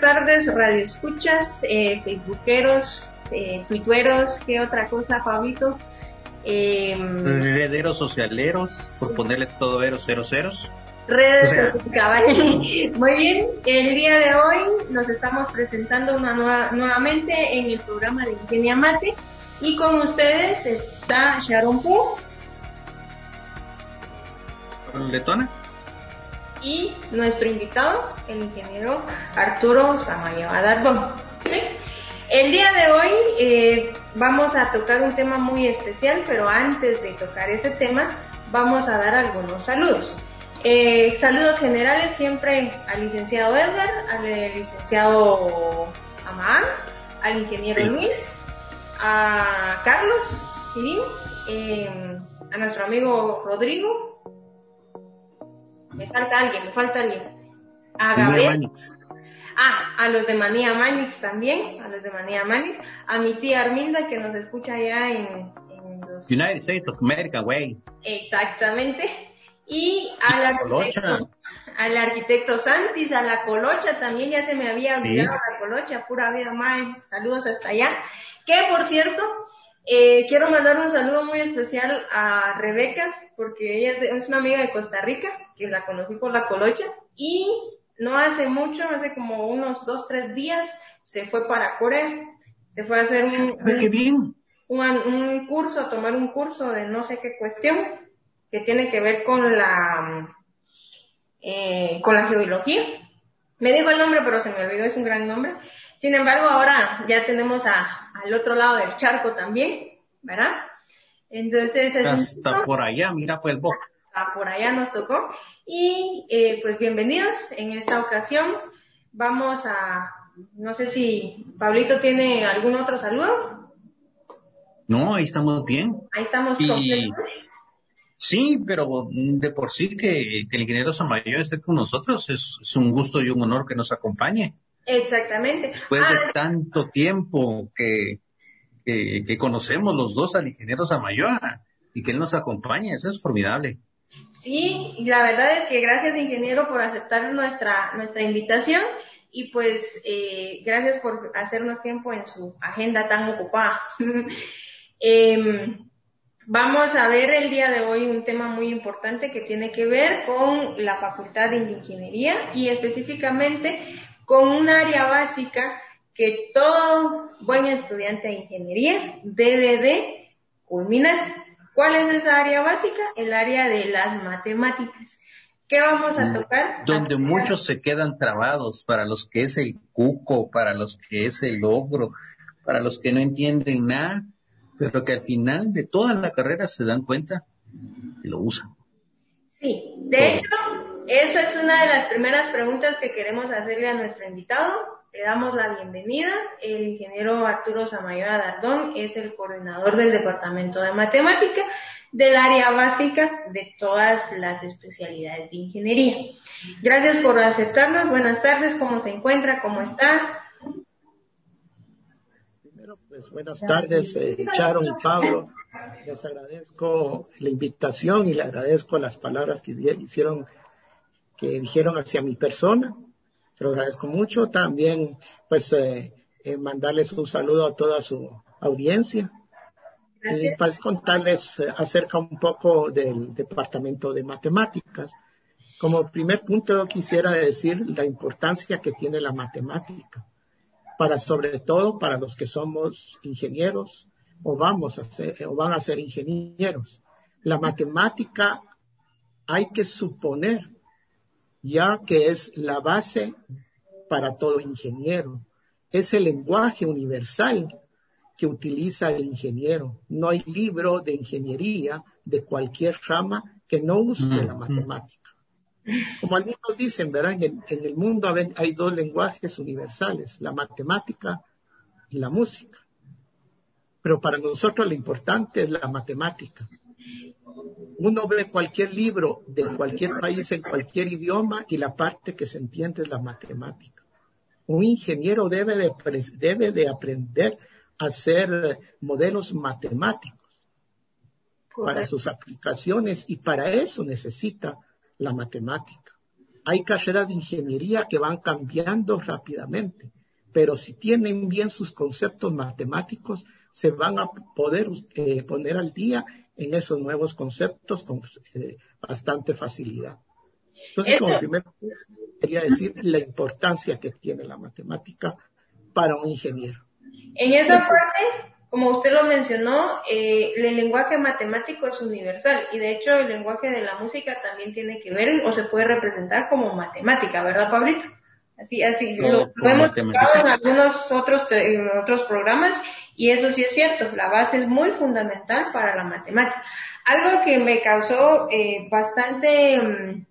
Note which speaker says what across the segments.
Speaker 1: buenas tardes, radio escuchas, eh, facebookeros, eh, tuiteros, ¿qué otra cosa, Pablito?
Speaker 2: Eh, Rederos socialeros, por ponerle todo eros, ceros, ceros.
Speaker 1: Redes Muy bien, el día de hoy nos estamos presentando una nueva, nuevamente en el programa de Ingenia Mate y con ustedes está Sharon Pu.
Speaker 2: Letona
Speaker 1: y nuestro invitado, el ingeniero Arturo Samayo Adardón. El día de hoy eh, vamos a tocar un tema muy especial, pero antes de tocar ese tema, vamos a dar algunos saludos. Eh, saludos generales siempre al licenciado Edgar, al licenciado Amán, al ingeniero Luis, a Carlos eh, a nuestro amigo Rodrigo, me falta alguien, me falta alguien. A Gabriel. Ah, a los de Manía Manix también, a los de Manía Manix, a mi tía Arminda que nos escucha allá en,
Speaker 2: los... United States of America, güey.
Speaker 1: Exactamente. Y al arquitecto, al arquitecto Santis, a la Colocha también, ya se me había olvidado la Colocha, pura vida, mae. Saludos hasta allá. Que por cierto, eh, quiero mandar un saludo muy especial a Rebeca, porque ella es, una amiga de Costa Rica, que la conocí por la colocha, y no hace mucho, hace como unos dos, tres días, se fue para Corea. Se fue a hacer un, un, curso, a tomar un curso de no sé qué cuestión, que tiene que ver con la, eh, con la geología. Me dijo el nombre, pero se me olvidó, es un gran nombre. Sin embargo, ahora ya tenemos a, al otro lado del charco también, ¿verdad? Entonces es
Speaker 2: hasta por allá, mira pues vos.
Speaker 1: Hasta por allá nos tocó y eh, pues bienvenidos en esta ocasión. Vamos a, no sé si Pablito tiene algún otro saludo.
Speaker 2: No, ahí estamos bien.
Speaker 1: Ahí estamos
Speaker 2: y... Sí, pero de por sí que, el ingeniero Samayo esté con nosotros es, un gusto y un honor que nos acompañe.
Speaker 1: Exactamente.
Speaker 2: Después de ah, tanto tiempo que, que, conocemos los dos al ingeniero Samayoa y que él nos acompañe, eso es formidable.
Speaker 1: Sí, la verdad es que gracias ingeniero por aceptar nuestra, nuestra invitación y pues eh, gracias por hacernos tiempo en su agenda tan ocupada. Em, vamos a ver el día de hoy un tema muy importante que tiene que ver con la Facultad de Ingeniería y específicamente con un área básica que todo buen estudiante de ingeniería debe de culminar. ¿Cuál es esa área básica? El área de las matemáticas. ¿Qué vamos a mm, tocar?
Speaker 2: Donde muchos se quedan trabados para los que es el cuco, para los que es el ogro, para los que no entienden nada, pero que al final de toda la carrera se dan cuenta y lo usan.
Speaker 1: Sí, de hecho, esa es una de las primeras preguntas que queremos hacerle a nuestro invitado le damos la bienvenida. El ingeniero Arturo Samayoa Dardón es el coordinador del Departamento de Matemática del área básica de todas las especialidades de ingeniería. Gracias por aceptarnos. Buenas tardes. ¿Cómo se encuentra? ¿Cómo está?
Speaker 3: Primero, pues buenas tardes, eh, Charon y Pablo. Les agradezco la invitación y le agradezco las palabras que hicieron, que dijeron hacia mi persona te lo agradezco mucho. También, pues, eh, eh, mandarles un saludo a toda su audiencia. Y para contarles eh, acerca un poco del Departamento de Matemáticas. Como primer punto, yo quisiera decir la importancia que tiene la matemática, para sobre todo para los que somos ingenieros o vamos a ser, o van a ser ingenieros. La matemática hay que suponer ya que es la base para todo ingeniero. Es el lenguaje universal que utiliza el ingeniero. No hay libro de ingeniería de cualquier rama que no use la matemática. Como algunos dicen, ¿verdad? En, en el mundo hay dos lenguajes universales, la matemática y la música. Pero para nosotros lo importante es la matemática uno ve cualquier libro de cualquier país en cualquier idioma y la parte que se entiende es la matemática. Un ingeniero debe de, debe de aprender a hacer modelos matemáticos para sus aplicaciones y para eso necesita la matemática. hay carreras de ingeniería que van cambiando rápidamente, pero si tienen bien sus conceptos matemáticos, se van a poder eh, poner al día en esos nuevos conceptos con eh, bastante facilidad. Entonces, como primero, quería decir la importancia que tiene la matemática para un ingeniero.
Speaker 1: En esa parte, como usted lo mencionó, eh, el lenguaje matemático es universal y de hecho el lenguaje de la música también tiene que ver o se puede representar como matemática, ¿verdad, Pablito? Así, así, lo, hemos en algunos otros, otros programas y eso sí es cierto, la base es muy fundamental para la matemática. Algo que me causó eh, bastante mm,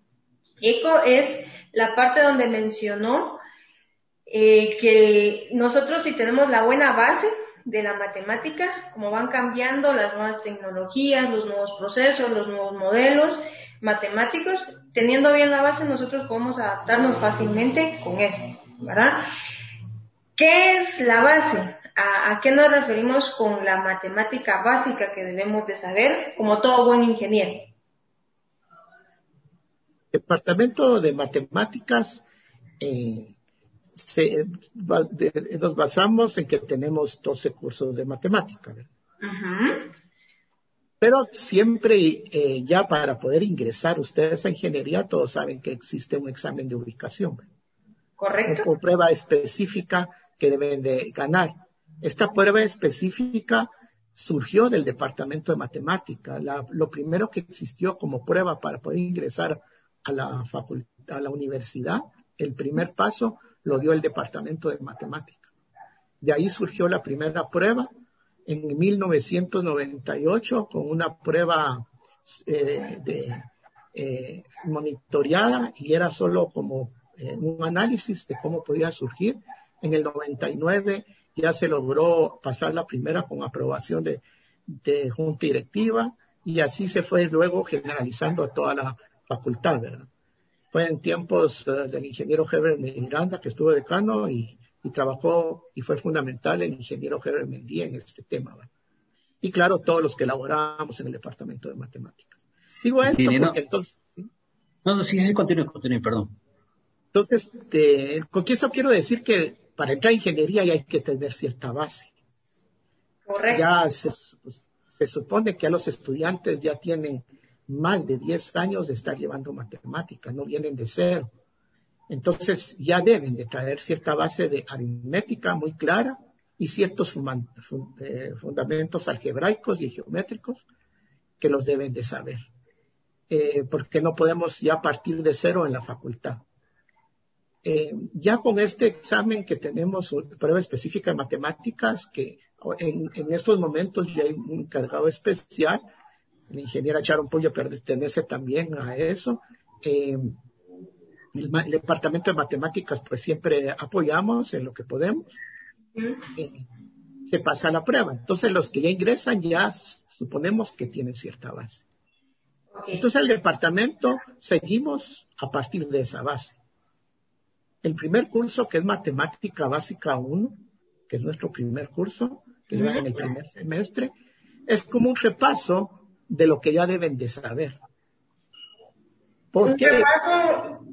Speaker 1: eco es la parte donde mencionó eh, que nosotros si tenemos la buena base de la matemática, como van cambiando las nuevas tecnologías, los nuevos procesos, los nuevos modelos matemáticos, teniendo bien la base nosotros podemos adaptarnos fácilmente con eso, ¿verdad? ¿Qué es la base? ¿A, ¿A, qué nos referimos con la matemática básica que debemos de saber como todo buen ingeniero?
Speaker 3: Departamento de Matemáticas eh, nos basamos en que tenemos 12 cursos de matemática. Pero siempre, eh, ya para poder ingresar ustedes a ingeniería, todos saben que existe un examen de ubicación.
Speaker 1: Correcto.
Speaker 3: Por prueba específica que deben de ganar. Esta prueba específica surgió del departamento de matemática. lo primero que existió como prueba para poder ingresar a la facultad, a la universidad, el primer paso lo dio el departamento de matemática. De ahí surgió la primera prueba en 1998 con una prueba eh, de, eh, monitoreada y era solo como eh, un análisis de cómo podía surgir. En el 99 ya se logró pasar la primera con aprobación de, de junta directiva y así se fue luego generalizando a toda la facultad, ¿verdad? Fue en tiempos eh, del ingeniero Heber Miranda, que estuvo decano y, y trabajó y fue fundamental el ingeniero Heber Mendía en este tema. ¿verdad? Y claro, todos los que elaboramos en el departamento de matemáticas. Digo esto porque entonces...
Speaker 2: No, no, sí, sí, continúe, continúe, perdón.
Speaker 3: Entonces, con eso quiero decir que para entrar a ingeniería ya hay que tener cierta base.
Speaker 1: Correcto.
Speaker 3: Ya se, se supone que a los estudiantes ya tienen más de 10 años de estar llevando matemáticas, no vienen de cero. Entonces ya deben de traer cierta base de aritmética muy clara y ciertos eh, fundamentos algebraicos y geométricos que los deben de saber. Eh, porque no podemos ya partir de cero en la facultad. Eh, ya con este examen que tenemos, prueba específica de matemáticas, que en, en estos momentos ya hay un encargado especial, la ingeniera Charon Puyo pertenece también a eso. Eh, el, departamento de matemáticas, pues siempre apoyamos en lo que podemos. Eh, se pasa la prueba. Entonces, los que ya ingresan ya suponemos que tienen cierta base. Entonces, el departamento seguimos a partir de esa base. El primer curso, que es Matemática Básica 1, que es nuestro primer curso, que lleva en el primer semestre, es como un repaso de lo que ya deben de saber.
Speaker 1: ¿Por Un qué?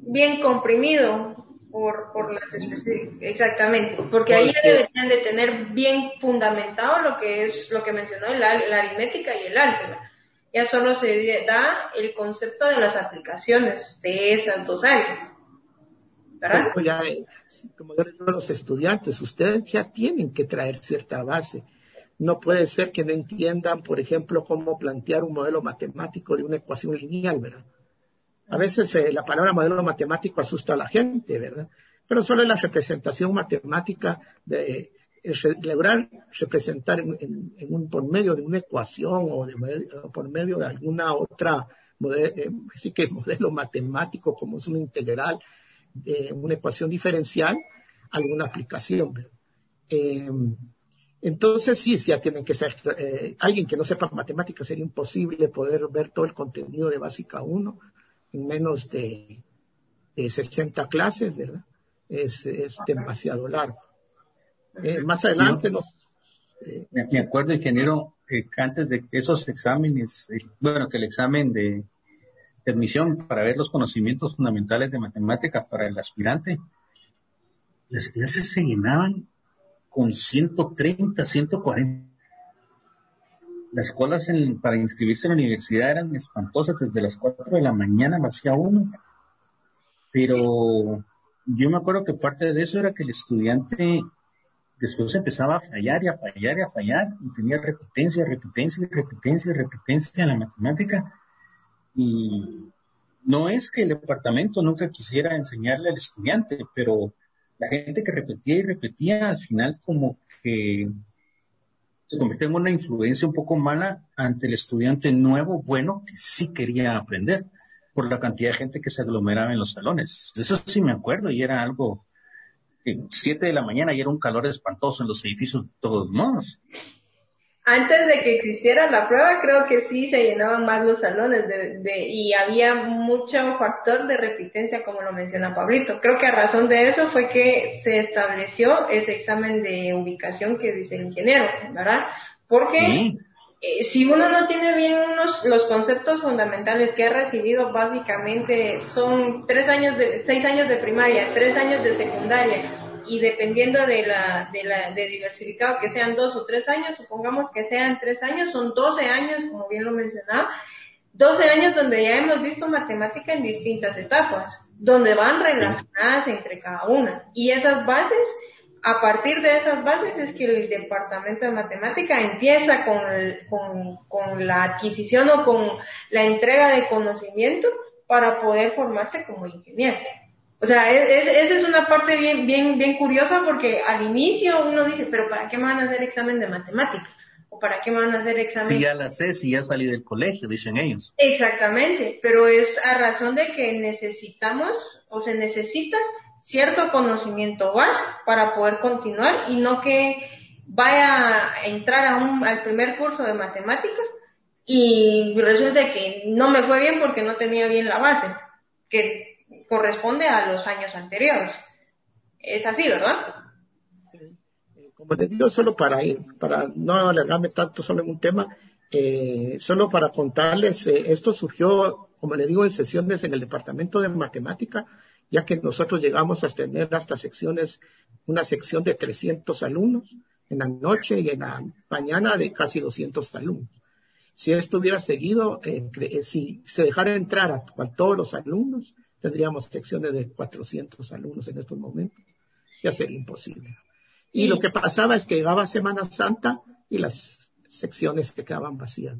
Speaker 1: bien comprimido por, por las exactamente, porque ahí ya deberían de tener bien fundamentado lo que es lo que mencionó la, aritmética y el álgebra. Ya solo se da el concepto de las aplicaciones de esas dos áreas.
Speaker 3: ¿Verdad? Ya, como yo los estudiantes, ustedes ya tienen que traer cierta base no puede ser que no entiendan, por ejemplo, cómo plantear un modelo matemático de una ecuación lineal, ¿verdad? A veces eh, la palabra modelo matemático asusta a la gente, ¿verdad? Pero solo es la representación matemática de, lograr representar en, un, por medio de una ecuación o, de, por medio de alguna otra modelo, eh, que modelo matemático como es una integral de una ecuación diferencial, alguna aplicación. Eh, entonces, sí, ya tienen que ser, eh, alguien que no sepa matemáticas sería imposible poder ver todo el contenido de Básica 1 en menos de, de 60 clases, ¿verdad? Es, es demasiado largo. Eh, más adelante nos...
Speaker 2: Eh, me acuerdo, ingeniero, que antes de esos exámenes, bueno, que el examen de, de admisión para ver los conocimientos fundamentales de matemáticas para el aspirante, las clases se llenaban con 130, 140. Las colas para inscribirse en la universidad eran espantosas, desde las 4 de la mañana lo hacía uno. Pero yo me acuerdo que parte de eso era que el estudiante después empezaba a fallar y a fallar y a fallar y tenía repitencia, repitencia, repitencia, repitencia en la matemática. Y no es que el departamento nunca quisiera enseñarle al estudiante, pero la gente que repetía y repetía al final como que se convirtió en una influencia un poco mala ante el estudiante nuevo, bueno, que sí quería aprender por la cantidad de gente que se aglomeraba en los salones. Eso sí me acuerdo y era algo, siete de la mañana y era un calor espantoso en los edificios de todos modos
Speaker 1: antes de que existiera la prueba, creo que sí se llenaban más los salones de, y había mucho factor de repitencia, como lo menciona Pablito. Creo que a razón de eso fue que se estableció ese examen de ubicación que dice el ingeniero, ¿verdad? Porque eh, si uno no tiene bien unos, los conceptos fundamentales que ha recibido, básicamente son tres años de, seis años de primaria, tres años de secundaria, y dependiendo de la, de diversificado que sean dos o tres años, supongamos que sean tres años, son doce años, como bien lo mencionaba, doce años donde ya hemos visto matemática en distintas etapas, donde van relacionadas entre cada una. Y esas bases, a partir de esas bases es que el departamento de matemática empieza con, con la adquisición o con la entrega de conocimiento para poder formarse como ingeniero. O sea, esa es una parte bien, bien, bien curiosa porque al inicio uno dice, pero ¿para qué me van a hacer examen de matemática? ¿O para qué me van a hacer examen?
Speaker 2: Si ya la sé, si ya salí del colegio, dicen ellos.
Speaker 1: Exactamente, pero es a razón de que necesitamos o se necesita cierto conocimiento básico para poder continuar y no que vaya a entrar a un, al primer curso de matemática y resulta que no me fue bien porque no tenía bien la base. Que corresponde a los años anteriores. Es así, ¿verdad?
Speaker 3: Como te digo, solo para ir, para no alargarme tanto solo en un tema, eh, solo para contarles, eh, esto surgió, como le digo, en sesiones en el departamento de matemática, ya que nosotros llegamos a tener hasta secciones, una sección de 300 alumnos en la noche y en la mañana de casi 200 alumnos. Si esto hubiera seguido, eh, si se dejara entrar a todos los alumnos, tendríamos secciones de 400 alumnos en estos momentos. Ya sería imposible. Y, lo que pasaba es que llegaba Semana Santa y las secciones se quedaban vacías.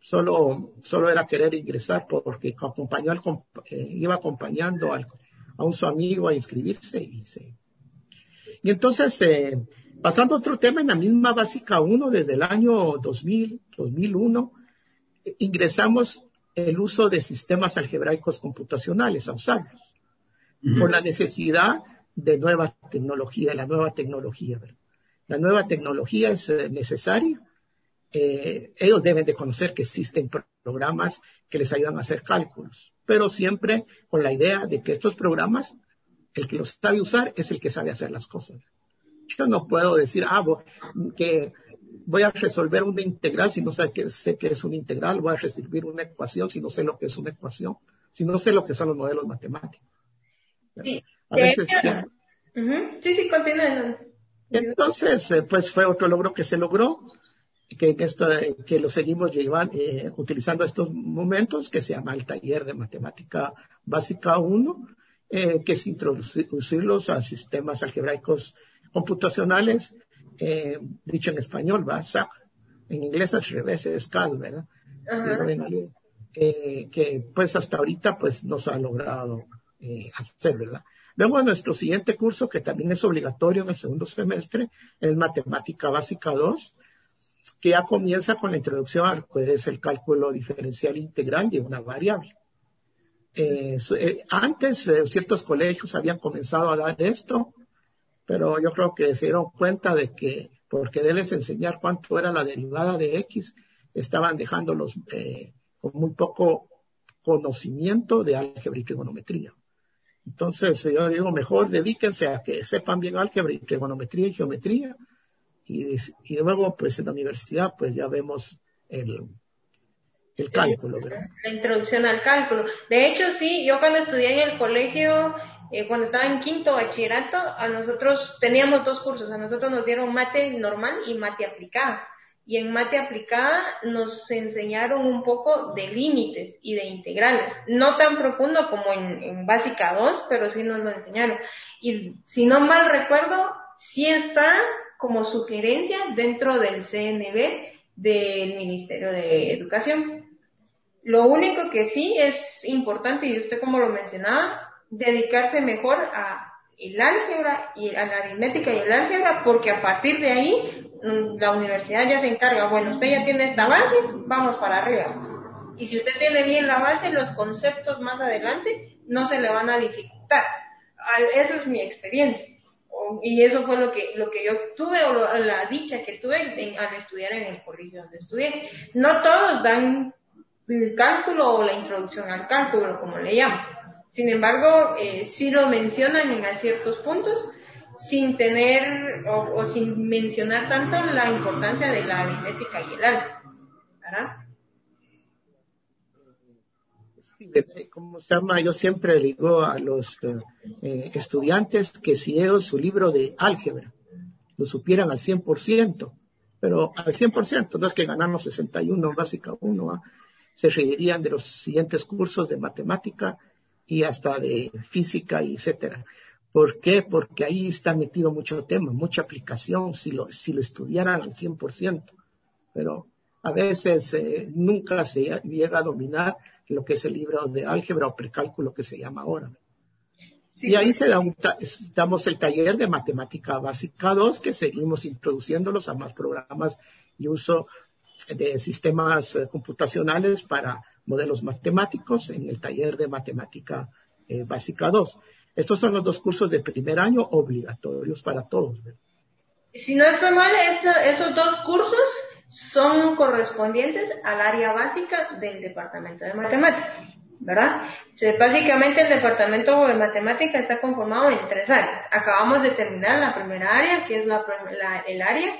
Speaker 3: Solo, solo era querer ingresar porque acompañó al, eh, iba acompañando al, a un su amigo a inscribirse y se. Y entonces, eh, pasando a otro tema, en la misma básica 1, desde el año 2000, 2001, ingresamos el uso de sistemas algebraicos computacionales, a usarlos, por la necesidad de nueva tecnología, la nueva tecnología. La nueva tecnología es eh, necesaria. Eh, ellos deben de conocer que existen programas que les ayudan a hacer cálculos, pero siempre con la idea de que estos programas, el que los sabe usar es el que sabe hacer las cosas. Yo no puedo decir, ah, que voy a resolver una integral si no sé qué, sé que es una integral, voy a resolver una ecuación si no sé lo que es una ecuación, si no sé lo que son los modelos matemáticos.
Speaker 1: Sí, a veces sí, sí.
Speaker 3: Entonces, eh, pues fue otro logro que se logró, que, esto, eh, que lo seguimos llevando, eh, utilizando estos momentos, que se llama el taller de matemática básica 1, que es introducirlos a sistemas algebraicos computacionales eh, dicho en español, va, SAP. En inglés al revés es CAD, ¿verdad? Eh, que pues hasta ahorita pues nos ha logrado eh, hacer, ¿verdad? Luego nuestro siguiente curso, que también es obligatorio en el segundo semestre, es Matemática Básica 2, que ya comienza con la introducción al que es el cálculo diferencial integral de una variable. antes, ciertos colegios habían comenzado a dar esto, pero yo creo que se dieron cuenta de que por quererles enseñar cuánto era la derivada de X, estaban dejándolos eh, con muy poco conocimiento de álgebra y trigonometría. Entonces, yo digo, mejor dedíquense a que sepan bien álgebra y trigonometría y geometría. Y, y luego, pues en la universidad, pues ya vemos el, el cálculo, ¿verdad?
Speaker 1: La introducción al cálculo. De hecho, sí, yo cuando estudié en el colegio, eh, cuando estaba en quinto bachillerato, a nosotros teníamos dos cursos. A nosotros nos dieron mate normal y mate aplicada. Y en mate aplicada nos enseñaron un poco de límites y de integrales. No tan profundo como en, básica 2, pero sí nos lo enseñaron. Y si no mal recuerdo, sí está como sugerencia dentro del CNB del Ministerio de Educación. Lo único que sí es importante, y usted como lo mencionaba, dedicarse mejor a el álgebra y a la aritmética y el álgebra, porque a partir de ahí mm, la universidad ya se encarga, bueno, usted ya tiene esta base, vamos para arriba. Y si usted tiene bien la base, los conceptos más adelante no se le van a dificultar. Esa es mi experiencia. Y eso fue lo que, lo que yo tuve, o la dicha que tuve al estudiar en el colegio donde estudié. No todos dan el cálculo o la introducción al cálculo, como le llaman. Sin embargo, eh, sí lo mencionan en ciertos puntos, sin tener o, sin mencionar tanto la importancia de la aritmética y el álgebra. ¿Verdad?
Speaker 3: ¿Cómo se llama? Yo siempre digo a los eh, estudiantes que si ellos su libro de álgebra lo supieran al 100%, pero al 100%, no es que ganamos 61 básica 1, ¿ah? se reirían de los siguientes cursos de matemática y hasta de física y etcétera. ¿Por qué? Porque ahí está metido mucho tema, mucha aplicación, si lo, si lo estudiaran al 100%. Pero a veces eh, nunca se llega a dominar lo que es el libro de álgebra o precálculo que se llama ahora. Y ahí se da damos el taller de matemática básica 2, que seguimos introduciéndolos a más programas y uso de sistemas eh, computacionales para modelos matemáticos en el taller de matemática eh, básica 2. Estos son los dos cursos de primer año obligatorios para todos.
Speaker 1: Si no estoy mal, esos dos cursos son correspondientes al área básica del departamento de matemáticas, ¿verdad? Básicamente el departamento de matemática está conformado en tres áreas. Acabamos de terminar la primera área, que es la, el área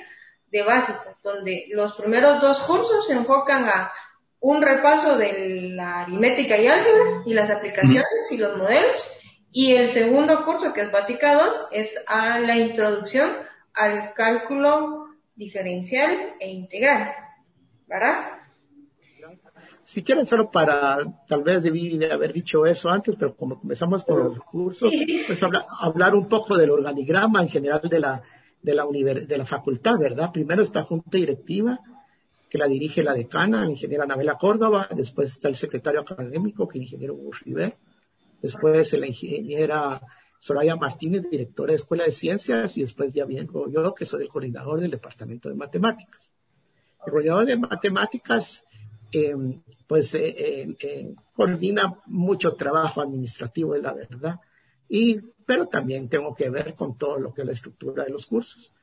Speaker 1: de básicas, donde los primeros dos cursos se enfocan a un repaso de la aritmética y álgebra y las aplicaciones y los modelos. Y el segundo curso, que es básica 2, es a la introducción al cálculo diferencial e integral. ¿Verdad?
Speaker 3: Si quieren, solo para, tal vez debí de haber dicho eso antes, pero como comenzamos con los cursos, pues hablar un poco del organigrama en general de la, de la, de la facultad, ¿verdad? Primero está junta directiva, que la dirige la decana, la ingeniera Anabela Córdoba, después está el secretario académico, que es el ingeniero Hugo River, después la ingeniera Soraya Martínez, directora de Escuela de Ciencias, y después ya vengo yo, que soy el coordinador del Departamento de Matemáticas. El coordinador de Matemáticas, eh, pues, eh, eh, coordina mucho trabajo administrativo, es la verdad, y pero también tengo que ver con todo lo que es la estructura de los cursos.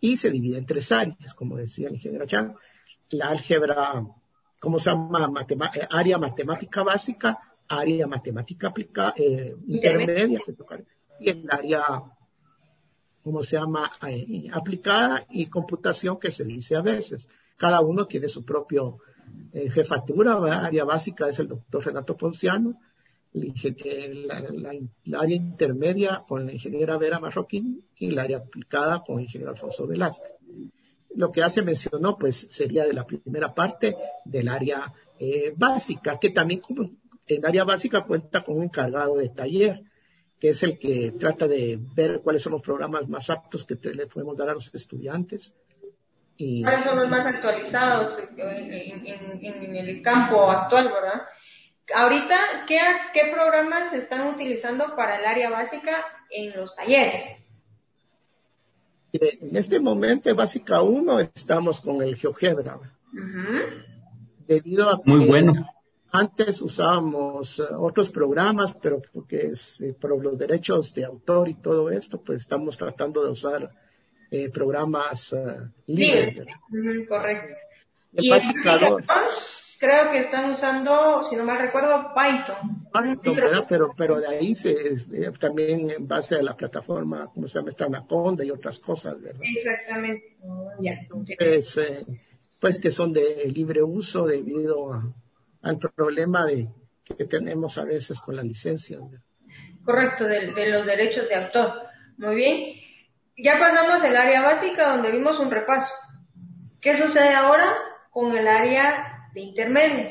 Speaker 3: Y se divide en tres áreas, como decía el ingeniero Chan. La álgebra, ¿cómo se llama? Eh, área matemática básica, área matemática aplicada, eh, intermedia, y el área, ¿cómo se llama? Eh, aplicada y computación que se dice a veces. Cada uno tiene su propio jefatura, la área básica es el doctor Renato Ponciano, la, área intermedia con la ingeniera Vera Marroquín y la área aplicada con el ingeniero Alfonso Velázquez. Lo que hace mencionó, pues, sería de la primera parte del área eh, básica, que también como el área básica cuenta con un encargado de taller, que es el que trata de ver cuáles son los programas más aptos que le podemos dar a los estudiantes.
Speaker 1: Y, ¿Cuáles son los más actualizados en el campo actual, verdad? Ahorita, ¿qué, ¿qué programas se están utilizando para el área básica en los talleres?
Speaker 3: En este momento, básica 1, estamos con el GeoGebra. Debido a
Speaker 2: Muy bueno.
Speaker 3: antes usábamos eh, otros programas, pero porque es, eh, por los derechos de autor y todo esto, pues estamos tratando de usar eh, programas libres.
Speaker 1: correcto. y básica 2 creo que están usando, si no mal recuerdo, Python.
Speaker 3: Python, ¿verdad? Pero, pero de ahí se, eh, también en base a la plataforma, ¿cómo se llama? Está Anaconda y otras cosas, ¿verdad?
Speaker 1: Exactamente.
Speaker 3: Entonces, eh, pues que son de libre uso debido a, al problema de, que tenemos a veces con la licencia.
Speaker 1: Correcto, de, los derechos de autor. Muy bien. Ya pasamos el área básica donde vimos un repaso. ¿Qué sucede ahora con el área de intermedios?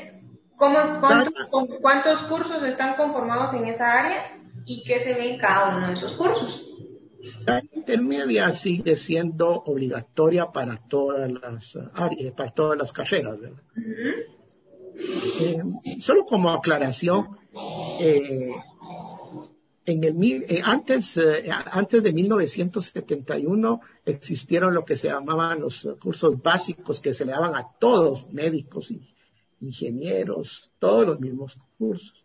Speaker 1: ¿Cómo, cuántos, ¿Cuántos cursos están conformados en esa área y qué se ve en cada uno de esos cursos?
Speaker 3: La intermedia sigue siendo obligatoria para todas las áreas, para todas las carreras, ¿verdad? Eh, solo como aclaración, eh, en el, eh, antes, antes de 1971 existieron lo que se llamaban los cursos básicos que se le daban a todos, médicos, y ingenieros, todos los mismos cursos.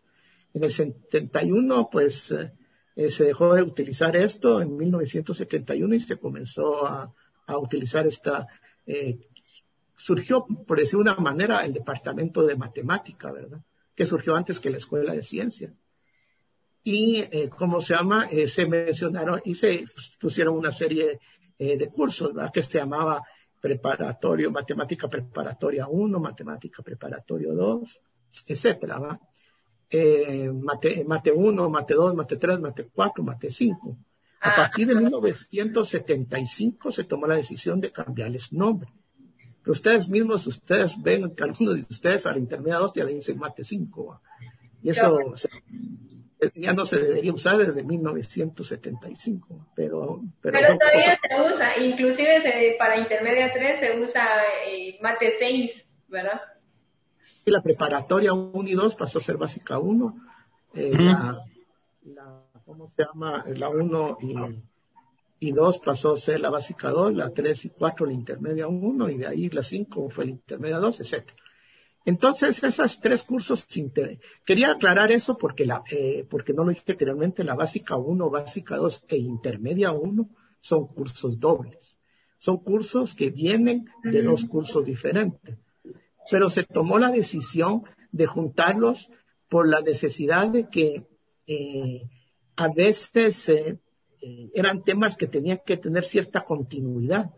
Speaker 3: En el 71, pues, se dejó de utilizar esto en 1971 y se comenzó a, a utilizar esta surgió, por decir una manera, el departamento de matemática, ¿verdad? Que surgió antes que la escuela de ciencia. Y, eh, ¿cómo se llama? Eh, se mencionaron y se pusieron una serie eh, de cursos, ¿verdad? Que se llamaba preparatorio, matemática preparatoria 1, matemática preparatorio 2, etcétera, ¿verdad? Eh, mate, mate 1, mate 2, mate 3, mate 4, mate 5. A ah. partir de 1975 se tomó la decisión de cambiarles nombre ustedes mismos, ustedes ven que algunos de ustedes a la intermedia 2 ya le dicen mate 5. Y eso ya no se debería usar desde 1975. Pero,
Speaker 1: pero, todavía se usa, inclusive para intermedia 3 se usa eh, mate 6, ¿verdad?
Speaker 3: Y la preparatoria 1 y 2 pasó a ser básica 1. Eh, la, la, ¿cómo se llama? La 1 y y 2 pasó a ser la básica 2, la 3 y 4 la intermedia 1 y de ahí la 5 fue la intermedia 2, etc. Entonces, esos tres cursos, quería aclarar eso porque, la, eh, porque no lo dije anteriormente, la básica 1, básica 2 e intermedia 1 son cursos dobles. Son cursos que vienen de dos cursos diferentes. Pero se tomó la decisión de juntarlos por la necesidad de que eh, a veces eh, eh, eran temas que tenían que tener cierta continuidad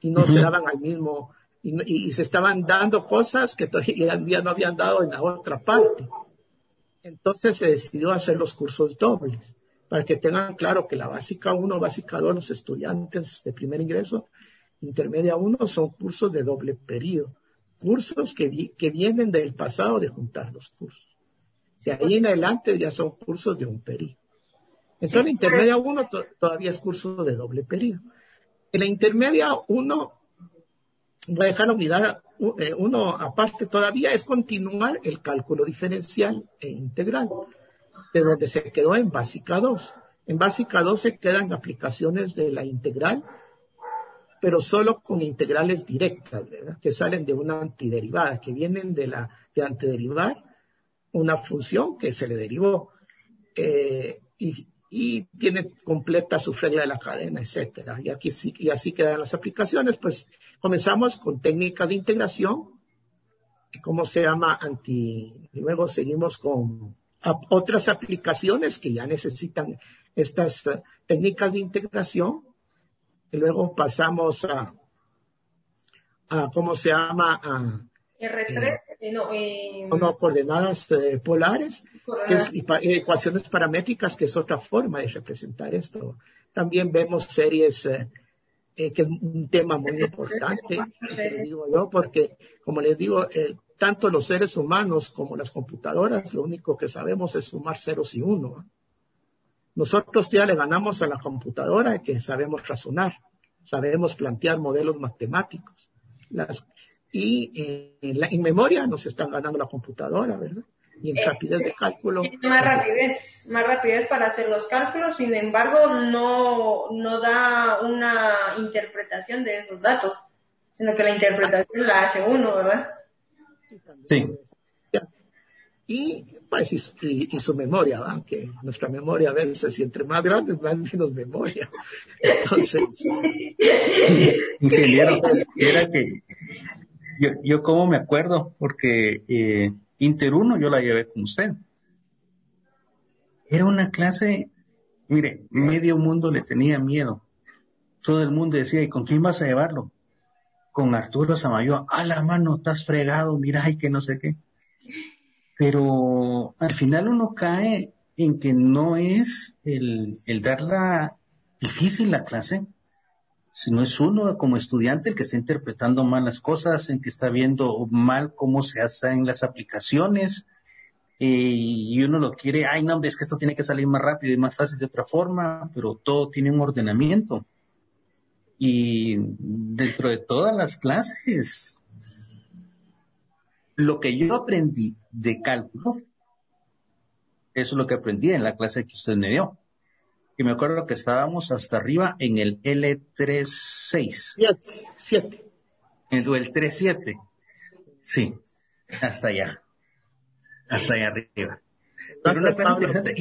Speaker 3: y no se daban al mismo, y, se estaban dando cosas que todavía no habían dado en la otra parte. Entonces se decidió hacer los cursos dobles, para que tengan claro que la básica 1, básica 2, los estudiantes de primer ingreso, intermedia 1, son cursos de doble periodo, cursos que, que vienen del pasado de juntar los cursos. De ahí en adelante ya son cursos de un periodo. Entonces, la intermedia 1 todavía es curso de doble periodo. En la intermedia 1, voy a dejar unidad eh, uno aparte todavía, es continuar el cálculo diferencial e integral, de donde se quedó en básica 2. En básica 2 se quedan aplicaciones de la integral, pero solo con integrales directas, ¿verdad? que salen de una antiderivada, que vienen de la de antiderivar una función que se le derivó. Eh, y y tiene completa su regla de la cadena, etcétera. Y aquí y así quedan las aplicaciones. Pues comenzamos con técnica de integración, ¿cómo se llama? Anti, luego seguimos con otras aplicaciones que ya necesitan estas eh, técnicas de integración. Y luego pasamos a, a ¿cómo se llama? A,
Speaker 1: R3, eh, no,
Speaker 3: eh, no, coordenadas eh, polares, que es, ecuaciones paramétricas, que es otra forma de representar esto. También vemos series, que es un tema muy importante, digo yo, porque, como les digo, tanto los seres humanos como las computadoras, lo único que sabemos es sumar ceros y uno. Nosotros ya le ganamos a la computadora que sabemos razonar, sabemos plantear modelos matemáticos. Las, y eh, en, memoria nos están ganando la computadora, ¿verdad? Y en eh, rapidez de cálculo.
Speaker 1: Más rapidez, más rapidez para hacer los cálculos, sin embargo, no, no da una interpretación de esos datos, sino que la interpretación la hace uno, ¿verdad?
Speaker 2: Sí.
Speaker 3: Y pues y, su memoria, ¿verdad? que nuestra memoria a veces, y entre más grandes, más menos memoria. Entonces.
Speaker 2: Ingeniero, era que yo, yo como me acuerdo, porque eh, Inter 1 yo la llevé con usted. Era una clase, mire, medio mundo le tenía miedo. Todo el mundo decía, ¿y con quién vas a llevarlo? Con Arturo Samayoa. A la mano, estás fregado, mira, y que no sé qué. pero al final uno cae en que no es el, el darla difícil la clase, sino es uno como estudiante el que está interpretando mal las cosas, en que está viendo mal cómo se hacen las aplicaciones, eh, y uno lo quiere, ay no, es que esto tiene que salir más rápido y más fácil de otra forma, pero todo tiene un ordenamiento. Y dentro de todas las clases, lo que yo aprendí de cálculo, eso es lo que aprendí en la clase que usted me dio. Y me acuerdo que estábamos hasta arriba en el L36.
Speaker 3: 7.
Speaker 2: En el 37. Sí, hasta allá. Hasta allá arriba. Pero una clase interesante.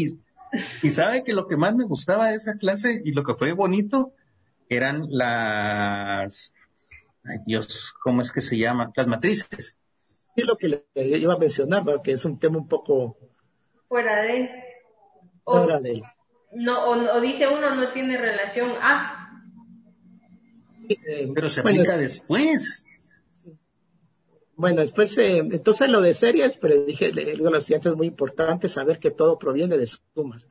Speaker 2: Y, sabe que lo que más me gustaba de esa clase y lo que fue bonito eran las, ay Dios, ¿cómo es que se llama? Las matrices.
Speaker 3: Sí, lo que le iba a mencionar, que es un tema un poco
Speaker 1: fuera de.
Speaker 3: fuera de.
Speaker 1: No, o, dice uno no tiene relación a.
Speaker 2: Eh, Pero se aplica después.
Speaker 3: Bueno, después, eh, entonces lo de series, pero dije, le digo a los estudiantes es muy importante saber que todo proviene de sumas.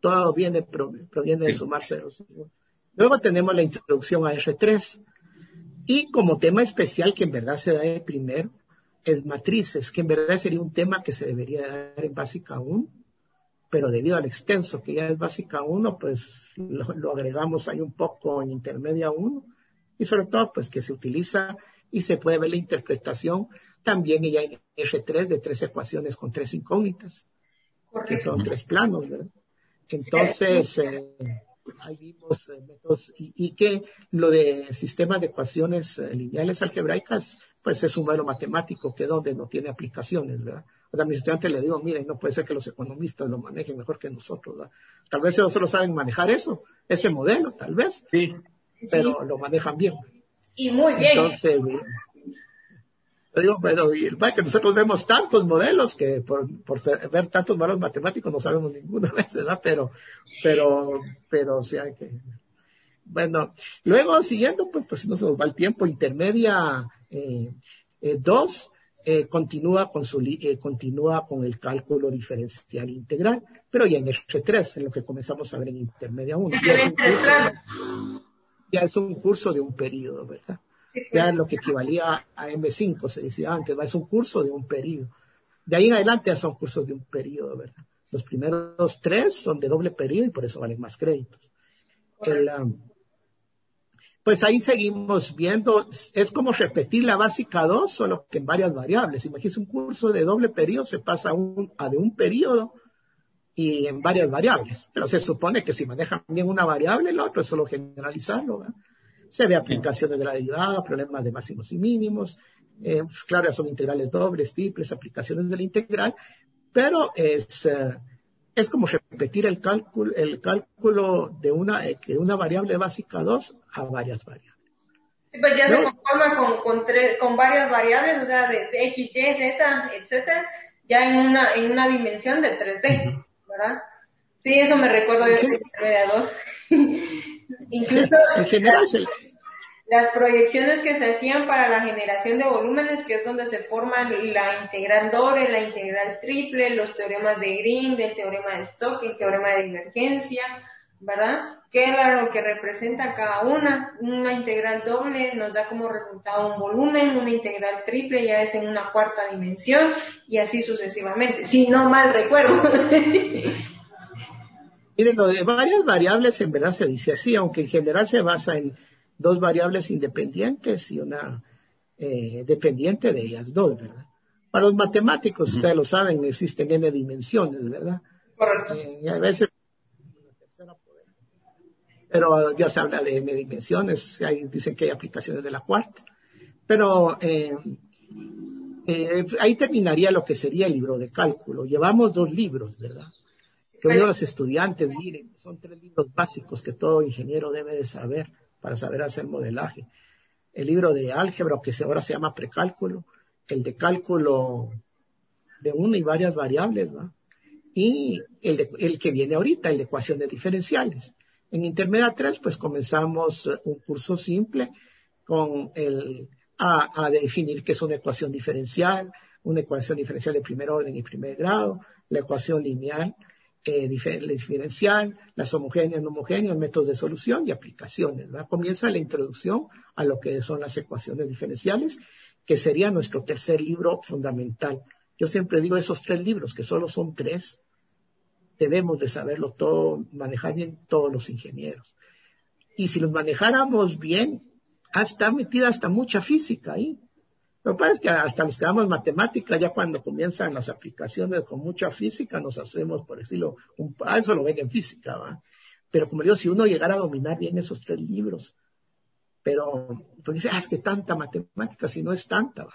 Speaker 3: Todo viene, proviene de sumar ceros. Luego tenemos la introducción a R3. Y como tema especial, que en verdad se da el primero, es matrices, que en verdad sería un tema que se debería dar en básica 1, pero debido al extenso que ya es básica 1, pues lo, lo agregamos ahí un poco en intermedia 1. Y sobre todo, pues que se utiliza y se puede ver la interpretación también ella en R3 de tres ecuaciones con tres incógnitas, que son tres planos, ¿verdad? Entonces, eh, ahí vimos eh, métodos y, que lo de sistemas de ecuaciones eh, lineales algebraicas, pues es un modelo matemático que donde no tiene aplicaciones, ¿verdad? A mis estudiantes les digo, miren, no puede ser que los economistas lo manejen mejor que nosotros, ¿verdad? Tal vez ellos solo saben manejar eso, ese modelo, tal vez.
Speaker 2: Sí.
Speaker 3: Pero lo manejan bien.
Speaker 1: Y muy bien.
Speaker 3: Entonces, digo, pero que nosotros vemos tantos modelos que por, ver tantos modelos matemáticos no sabemos ninguna vez, ¿verdad? Pero, pero, pero sí hay que. Bueno, luego siguiendo, pues, pues no se nos va el tiempo, intermedia 2 eh, eh, eh, continúa con su continúa con el cálculo diferencial integral, pero ya en el R3, en lo que comenzamos a ver en intermedia 1 ya es un curso de un periodo, ¿verdad? Ya es lo que equivalía a M5, se decía antes, es un curso de un periodo. De ahí en adelante ya son cursos de un periodo, ¿verdad? Los primeros tres son de doble periodo y por eso valen más créditos. Um, pues ahí seguimos viendo, es como repetir la básica 2, solo que en varias variables. Imagínense un curso de doble periodo, se pasa a de un periodo y en varias variables. Pero se supone que si manejan bien una variable, el otro es solo generalizarlo. Se ve aplicaciones de la derivada, problemas de máximos y mínimos. Eh, claro, son integrales dobles, triples, aplicaciones de la integral, pero es, eh, es como repetir el cálculo, el cálculo de una, eh, una variable básica 2 a varias variables.
Speaker 1: Sí, pues ya se conforma con, con, con varias variables, o sea, de, X, Y, Z, etcétera, ya en una, en una dimensión de 3D. ¿verdad? Sí, eso me recuerdo de a dos. Incluso las proyecciones que se hacían para la generación de volúmenes, que es donde se forma la integral doble, la integral triple, los teoremas de Green, el teorema de Stock, el teorema de divergencia, ¿verdad? ¿Qué es lo que representa cada una? Una integral doble nos da como resultado un volumen, una integral triple ya es en una cuarta dimensión y así sucesivamente. Si no mal recuerdo.
Speaker 3: Miren, lo de varias variables en verdad se dice así, aunque en general se basa en dos variables independientes y una eh, dependiente de ellas dos, ¿verdad? Para los matemáticos, ustedes lo saben, existen n dimensiones, ¿verdad?
Speaker 1: Correcto.
Speaker 3: Eh, a veces pero ya se habla de n dimensiones, hay, dicen que hay aplicaciones de la cuarta. Pero eh, eh, ahí terminaría lo que sería el libro de cálculo. Llevamos dos libros, ¿verdad? Que hoy los estudiantes, miren, son tres libros básicos que todo ingeniero debe de saber para saber hacer modelaje. El libro de álgebra, que ahora se llama precálculo, el de cálculo de una y varias variables, ¿verdad? Y el, el que viene ahorita, el de ecuaciones diferenciales. En Intermedia 3, pues comenzamos eh, un curso simple con el, a, definir qué es una ecuación diferencial, una ecuación diferencial de primer orden y primer grado, la ecuación lineal eh, diferencial, las homogéneas, no homogéneas, métodos de solución y aplicaciones. Comienza la introducción a lo que son las ecuaciones diferenciales, que sería nuestro tercer libro fundamental. Yo siempre digo esos tres libros, que solo son tres, debemos de saberlo todo, manejar bien todos los ingenieros. Y si los manejáramos bien, está metida hasta mucha física ahí. Lo que pasa es que hasta nos quedamos matemática, ya cuando comienzan las aplicaciones con mucha física, nos hacemos, por decirlo, un, ah, eso lo ven en física, ¿va? Pero como digo, si uno llegara a dominar bien esos tres libros, pero, pues dice, ah, es que tanta matemática, si no es tanta, ¿va?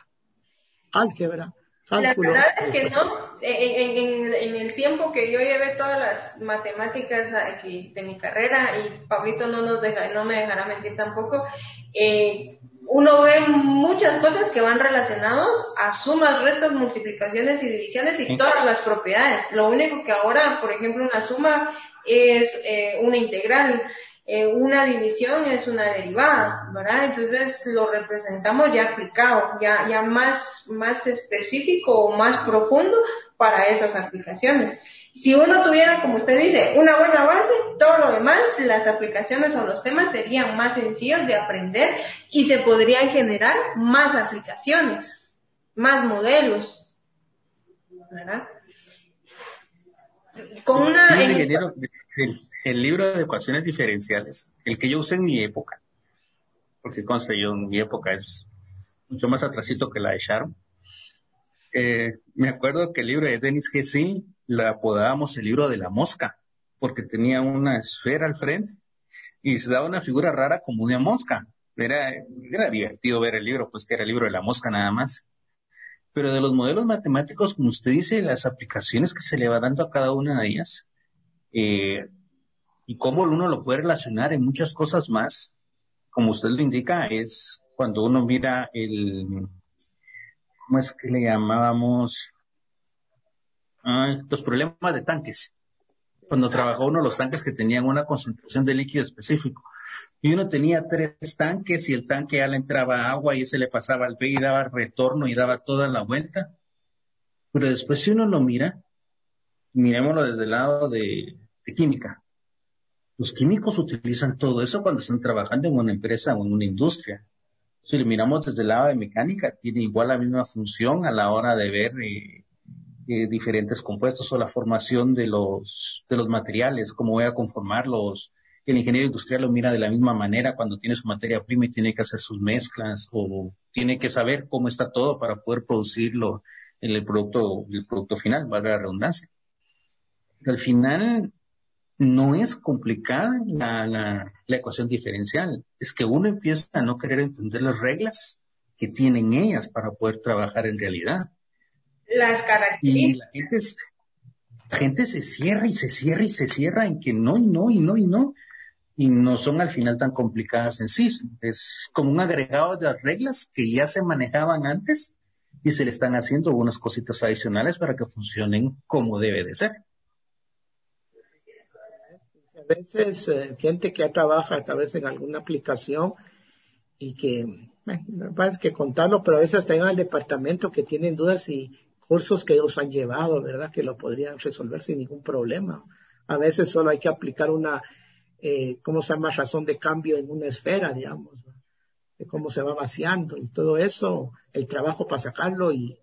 Speaker 3: Álgebra,
Speaker 1: cálculo. La verdad es que no, en, el tiempo que yo llevé todas las matemáticas aquí de mi carrera, y Pablito no nos deja, no me dejará mentir tampoco, eh, uno ve muchas cosas que van relacionados a sumas, restos, multiplicaciones y divisiones y todas las propiedades. Lo único que ahora, por ejemplo, una suma es eh, una integral, eh, una división es una derivada, ¿verdad? Entonces lo representamos ya aplicado, ya, ya más, más específico o más profundo para esas aplicaciones. Si uno tuviera, como usted dice, una buena base, todo lo demás, las aplicaciones o los temas serían más sencillos de aprender y se podrían generar más aplicaciones, más modelos. ¿Verdad?
Speaker 2: Con una... El, libro de ecuaciones diferenciales, el que yo usé en mi época, porque consta yo en mi época es mucho más atrasito que la de Sharp. Eh, me acuerdo que el libro de Dennis Gessin la apodábamos el libro de la mosca, porque tenía una esfera al frente y se daba una figura rara como una mosca. Era, era divertido ver el libro, pues que era el libro de la mosca nada más. Pero de los modelos matemáticos, como usted dice, las aplicaciones que se le va dando a cada una de ellas, eh, y cómo uno lo puede relacionar en muchas cosas más, como usted lo indica, es cuando uno mira el, ¿cómo es que le llamábamos? Los problemas de tanques. Cuando trabajó uno los tanques que tenían una concentración de líquido específico. Y uno tenía tres tanques y el tanque ya le entraba agua y ese le pasaba al B y daba retorno y daba toda la vuelta. Pero después si uno lo mira, miremoslo desde el lado de, química. Los químicos utilizan todo eso cuando están trabajando en una empresa o en una industria. Si lo miramos desde el lado de mecánica, tiene igual la misma función a la hora de ver eh, eh, diferentes compuestos o la formación de los, de los materiales, cómo voy a conformarlos. El ingeniero industrial lo mira de la misma manera cuando tiene su materia prima y tiene que hacer sus mezclas o tiene que saber cómo está todo para poder producirlo en el producto, el producto final, valga la redundancia. al final no es complicada la, la, la ecuación diferencial, es que uno empieza a no querer entender las reglas que tienen ellas para poder trabajar en realidad
Speaker 1: las características.
Speaker 2: Y la gente, la gente se cierra y se cierra y se cierra en que no y no y no y no. Y no son al final tan complicadas en sí. Es como un agregado de las reglas que ya se manejaban antes y se le están haciendo algunas cositas adicionales para que funcionen como debe de ser.
Speaker 3: A veces eh, gente que trabaja tal vez en alguna aplicación y que, bueno, es que contarlo, pero a veces están en el departamento que tienen dudas y cursos que ellos han llevado, ¿verdad? Que lo podrían resolver sin ningún problema. A veces solo hay que aplicar una, eh, ¿cómo se llama? Razón de cambio en una esfera, digamos, de cómo se va vaciando y todo eso, el trabajo para sacarlo y,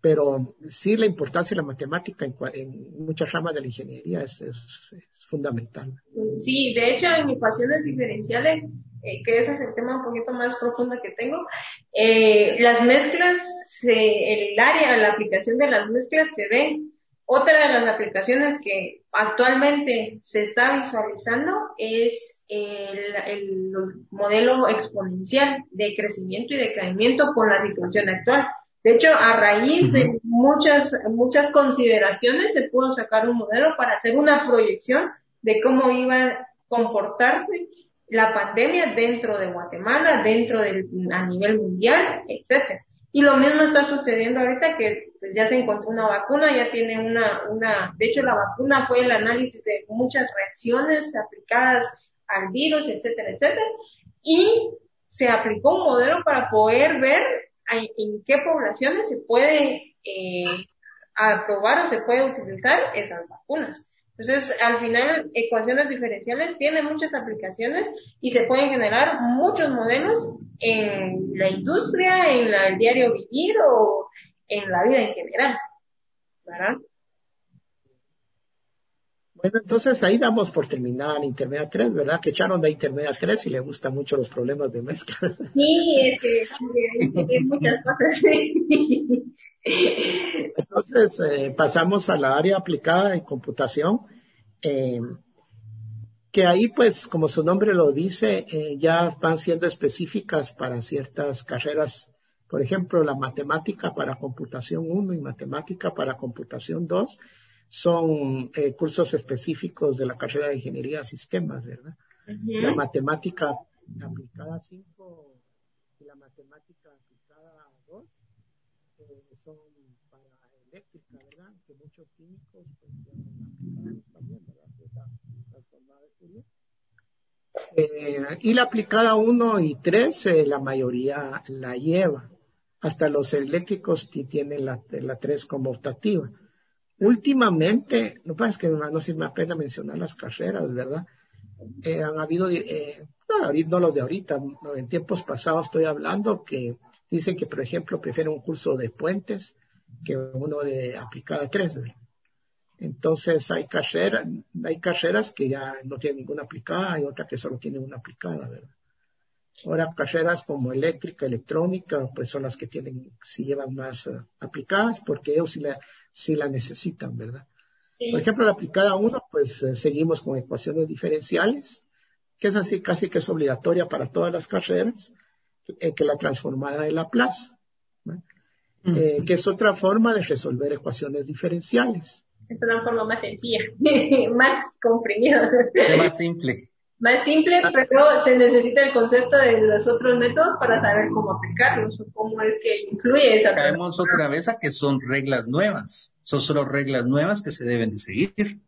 Speaker 3: pero sí la importancia de la matemática en, muchas ramas de la ingeniería es, es, fundamental.
Speaker 1: Sí, de hecho en ecuaciones diferenciales, eh, que ese es el tema un poquito más profundo que tengo, eh, las mezclas el área, la aplicación de las mezclas se ve. Otra de las aplicaciones que actualmente se está visualizando es el, el modelo exponencial de crecimiento y decaimiento por la situación actual. De hecho, a raíz de muchas, muchas consideraciones se pudo sacar un modelo para hacer una proyección de cómo iba a comportarse la pandemia dentro de Guatemala, dentro del, a nivel mundial, etcétera. Y lo mismo está sucediendo ahorita que pues, ya se encontró una vacuna, ya tiene una, una, de hecho la vacuna fue el análisis de muchas reacciones aplicadas al virus, etcétera, etcétera. Y se aplicó un modelo para poder ver en qué poblaciones se puede eh, aprobar o se puede utilizar esas vacunas. Entonces, al final, ecuaciones diferenciales tienen muchas aplicaciones y se pueden generar muchos modelos en la industria, en el diario vivir o en la vida en general. ¿Verdad?
Speaker 3: Bueno, entonces ahí damos por terminada la intermedia 3, ¿verdad? Que echaron de intermedia 3 y le gustan mucho los problemas de mezcla.
Speaker 1: Sí, es que hay muchas cosas.
Speaker 3: Entonces eh, pasamos a la área aplicada en computación, eh, que ahí pues, como su nombre lo dice, eh, ya van siendo específicas para ciertas carreras. Por ejemplo, la matemática para computación 1 y matemática para computación 2 son eh, cursos específicos de la carrera de ingeniería de sistemas, ¿verdad? La matemática aplicada 5 y la matemática aplicada 2 eh, son para eléctrica, ¿verdad? Que muchos químicos pues también, ¿verdad? Eh, y la aplicada 1 y 3, eh, la mayoría la lleva. Hasta los eléctricos tienen la, la 3 como optativa. Últimamente, no pasa que no sirve la pena mencionar las carreras, ¿verdad? Eh, han habido, eh, no, no los de ahorita, en tiempos pasados estoy hablando que dicen que, por ejemplo, prefieren un curso de puentes que uno de aplicada 3. Entonces hay carreras, hay carreras que ya no tienen ninguna aplicada, hay otras que solo tienen una aplicada, ¿verdad? Ahora carreras como eléctrica, electrónica, pues son las que tienen, si llevan más uh, aplicadas, porque ellos sí la, si la necesitan, ¿verdad? Por ejemplo, la aplicada 1, pues eh, seguimos con ecuaciones diferenciales, que es así casi que es obligatoria para todas las carreras, eh, que la transformada de Laplace, eh, que es otra forma de resolver ecuaciones diferenciales.
Speaker 1: Es una forma más sencilla, más comprimida.
Speaker 2: más simple
Speaker 1: más simple, ah. pero se necesita el concepto de los otros métodos para saber cómo aplicarlos o cómo es que influye esa.
Speaker 2: Caemos otra vez a que son reglas nuevas, son solo reglas nuevas que se deben de seguir.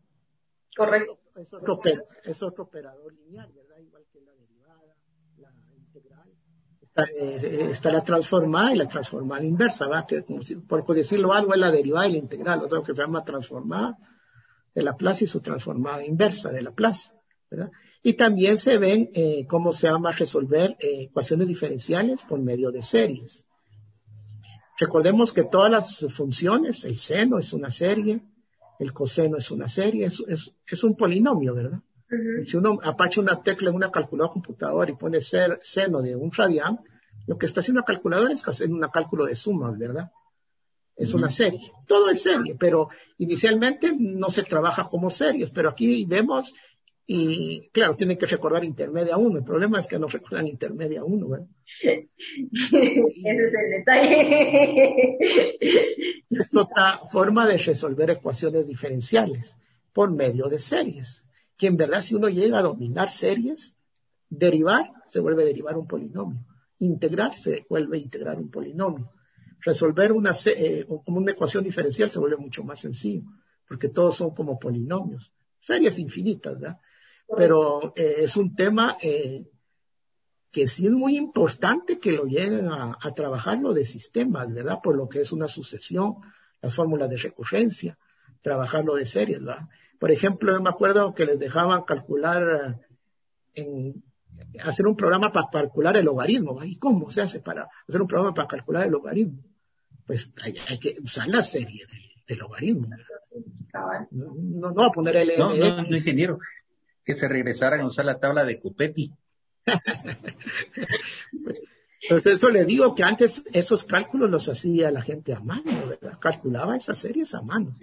Speaker 1: Correcto.
Speaker 3: Es otro, es otro operador lineal, ¿verdad? Igual que la derivada, la integral. Está, eh, está la transformada y la transformada inversa, ¿verdad? Que, como si, por, decirlo algo, es la derivada y la integral, otro que se llama transformada de la plaza y su transformada inversa de la plaza, ¿verdad? Y también se ven eh, cómo se llama resolver eh, ecuaciones diferenciales por medio de series. Recordemos que todas las funciones, el seno es una serie, el coseno es una serie, es, es, un polinomio, ¿verdad? Si uno apacha una tecla en una calculadora computadora y pone ser, seno de un radián, lo que está haciendo una calculadora es hacer un cálculo de sumas, ¿verdad? Es una serie. Todo es serie, pero inicialmente no se trabaja como series, pero aquí vemos y claro, tienen que recordar intermedia 1. El problema es que no recuerdan intermedia 1.
Speaker 1: Ese es el detalle.
Speaker 3: Es otra forma de resolver ecuaciones diferenciales por medio de series. Que en verdad, si uno llega a dominar series, derivar se vuelve a derivar un polinomio. Integrar se vuelve a integrar un polinomio. Resolver una, eh, como una ecuación diferencial se vuelve mucho más sencillo, porque todos son como polinomios. Series infinitas, ¿verdad? Pero eh, es un tema eh, que sí es muy importante que lo lleguen a, a trabajarlo de sistemas, ¿verdad? Por lo que es una sucesión, las fórmulas de recurrencia, trabajarlo de series, ¿verdad? Por ejemplo, yo me acuerdo que les dejaban calcular eh, en hacer un programa para calcular el logaritmo. ¿Y cómo se hace para hacer un programa para calcular el logaritmo? Pues hay, que usar la serie del, logaritmo. No, no, no, a poner el
Speaker 2: No, no, no, ingeniero que se regresaran a usar la tabla de Copetti.
Speaker 3: pues eso le digo que antes esos cálculos los hacía la gente a mano, ¿verdad? Calculaba esas series a mano.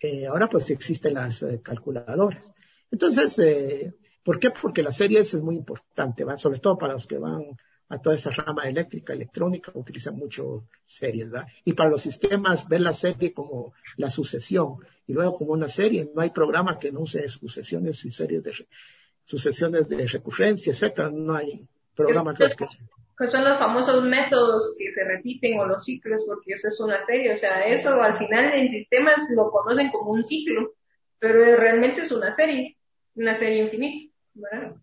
Speaker 3: Eh, ahora pues existen las eh, calculadoras. Entonces, eh, ¿por qué? Porque las series es muy importante, ¿va? sobre todo para los que van a toda esa rama eléctrica, electrónica, utilizan mucho series, ¿verdad? Y para los sistemas, ver la serie como la sucesión y luego como una serie, no hay programa que no use sucesiones y series de sucesiones de recurrencia, etcétera, no hay programa que,
Speaker 1: que son los famosos métodos que se repiten o los ciclos, porque eso es una serie, o sea, eso al final en sistemas lo conocen como un ciclo, pero realmente es una serie, una serie infinita, ¿verdad?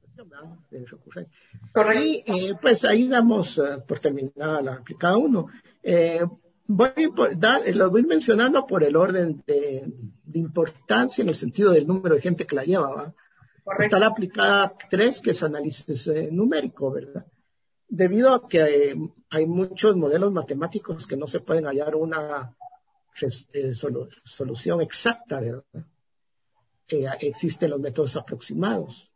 Speaker 3: Y eh, pues ahí damos eh, por terminada la aplicada 1. Eh, voy dar, lo voy mencionando por el orden de, importancia en el sentido del número de gente que la lleva. Está la aplicada 3, que es análisis numérico, ¿verdad? Debido a que hay muchos modelos matemáticos que no se pueden hallar una solución exacta, ¿verdad? existen los métodos aproximados.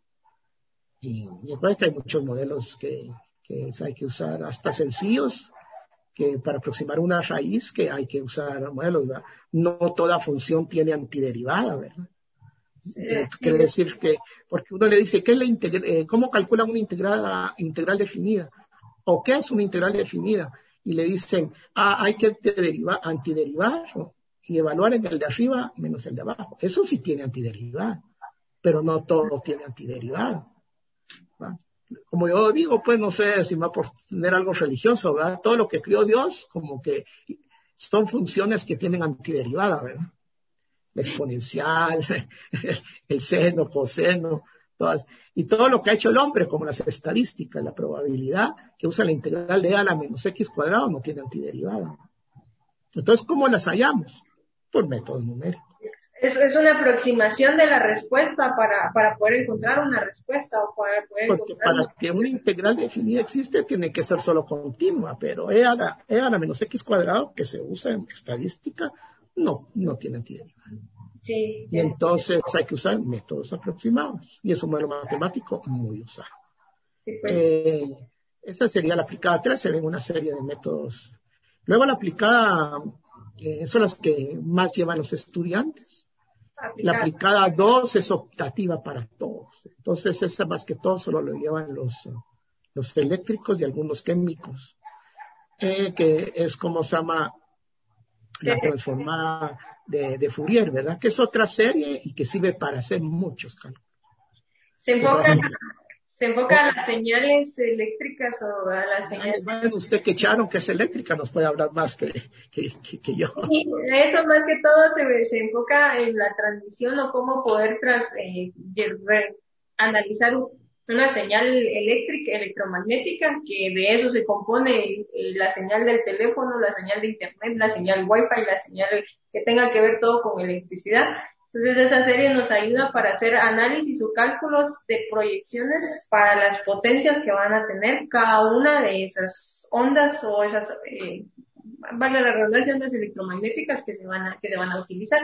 Speaker 3: Y, y que hay muchos modelos que, que hay que usar, hasta sencillos, que para aproximar una raíz que hay que usar modelos. No toda función tiene antiderivada, ¿verdad? Eh, quiere decir que, porque uno le dice, ¿qué es la eh, ¿cómo calcula una integral, integral definida? ¿O qué es una integral definida? Y le dicen, ah, hay que antiderivar y evaluar en el de arriba menos el de abajo. Eso sí tiene antiderivada, pero no todo tiene antiderivada. Como yo digo, pues no sé si va por tener algo religioso, ¿verdad? Todo lo que crió Dios, como que son funciones que tienen antiderivada, ¿verdad? La exponencial, el seno, coseno, todas. Y todo lo que ha hecho el hombre, como las estadísticas, la probabilidad que usa la integral de a la menos x cuadrado, no tiene antiderivada. Entonces, ¿cómo las hallamos? Por métodos numéricos.
Speaker 1: Es, es, una aproximación de la respuesta para, para poder encontrar una respuesta o para poder
Speaker 3: Porque para que una integral definida existe tiene que ser solo continua, pero e a la, e a la menos x cuadrado que se usa en estadística no, no tiene antiderivada.
Speaker 1: Sí.
Speaker 3: Y entonces hay que usar métodos aproximados y es un modelo matemático muy usado.
Speaker 1: Sí, pues.
Speaker 3: eh, esa sería la aplicada 3, se ven una serie de métodos. Luego la aplicada eh, son las que más llevan los estudiantes. La aplicada 2 es optativa para todos. Entonces, esa más que todo solo lo llevan los, los eléctricos y algunos químicos, eh, que es como se llama la transformada de, de, Fourier, ¿verdad? Que es otra serie y que sirve para hacer muchos cálculos.
Speaker 1: Se se enfoca a las señales eléctricas o a las señales.
Speaker 3: Bueno, usted que echaron que es eléctrica nos puede hablar más que, que, que, yo.
Speaker 1: Sí, eso más que todo se, se, enfoca en la transmisión o cómo poder tras, eh, analizar una señal eléctrica, electromagnética, que de eso se compone eh, la señal del teléfono, la señal de internet, la señal wifi, la señal que tenga que ver todo con electricidad entonces esa serie nos ayuda para hacer análisis o cálculos de proyecciones para las potencias que van a tener cada una de esas ondas o esas, eh, valga la redundancia, ondas electromagnéticas que se van a, que se van a utilizar.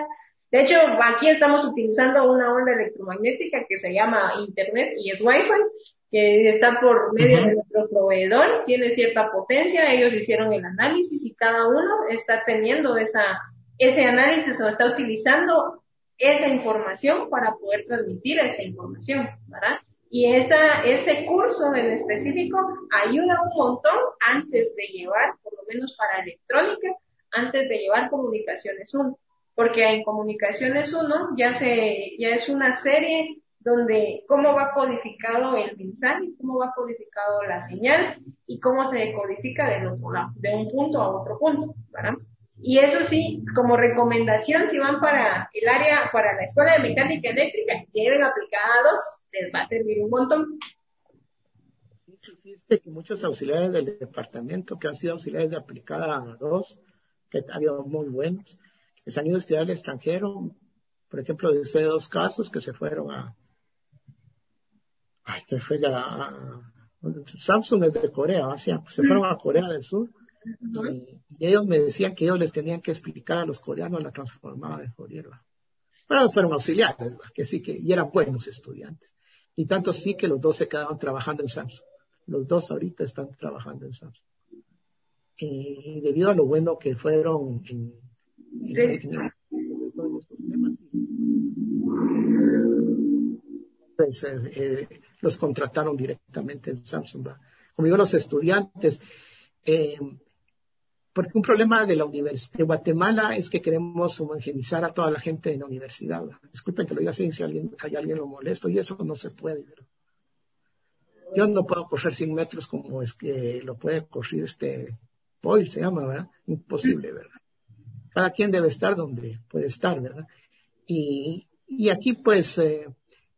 Speaker 1: De hecho, aquí estamos utilizando una onda electromagnética que se llama Internet y es Wi-Fi, que está por medio de nuestro proveedor, tiene cierta potencia, ellos hicieron el análisis y cada uno está teniendo esa, ese análisis o está utilizando esa información para poder transmitir esta información, ¿verdad? Y esa, ese curso en específico ayuda un montón antes de llevar, por lo menos para electrónica, antes de llevar comunicaciones 1. Porque en comunicaciones 1 ya se, ya es una serie donde cómo va codificado el mensaje, cómo va codificado la señal y cómo se decodifica de, de un punto a otro punto, ¿verdad? Y eso sí, como recomendación, si van para el área, para la escuela de mecánica eléctrica, lleven aplicados, les va a servir un montón.
Speaker 3: Fíjate que muchos auxiliares del departamento que han sido auxiliares de aplicada 2, que han habido muy buenos, que se han ido a estudiar al extranjero. Por ejemplo, dice dos casos que se fueron a, ay, que fue a, Samsung es de Corea, o sea, se fueron a Corea del Sur y, ellos me decían que ellos les tenían que explicar a los coreanos la transformada de Fourier. Pero fueron auxiliares, que sí que, y eran buenos estudiantes. Y tanto sí que los dos se quedaron trabajando en Samsung. Los dos ahorita están trabajando en Samsung. Y debido a lo bueno que fueron en, en, estos temas, pues, eh, los contrataron directamente en Samsung. Como digo, los estudiantes, eh, porque un problema de la Universidad de Guatemala es que queremos homogenizar a toda la gente en la universidad. Disculpen que lo diga así si alguien, hay alguien lo molesto y eso no se puede. Yo no puedo correr 100 metros como es que lo puede correr este Paul, se llama, ¿verdad? Imposible, ¿verdad? Cada quien debe estar donde puede estar, ¿verdad? Y, aquí pues eh,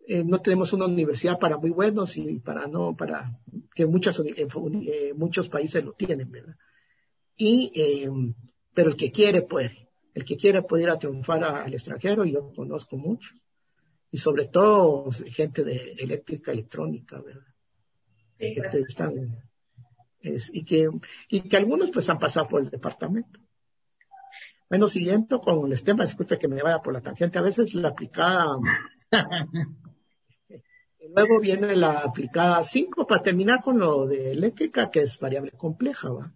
Speaker 3: eh, no tenemos una universidad para muy buenos y para no, para que muchas, eh, muchos países lo tienen, ¿verdad? Y, pero el que quiere puede. El que quiere puede ir a triunfar al extranjero y yo conozco mucho. Y sobre todo gente de eléctrica electrónica, ¿verdad? Sí, están, y, que, y que algunos pues han pasado por el departamento. Bueno, siguiendo con el tema, disculpe que me vaya por la tangente, a veces la aplicada, luego viene la aplicada 5 para terminar con lo de eléctrica, que es variable compleja, ¿va?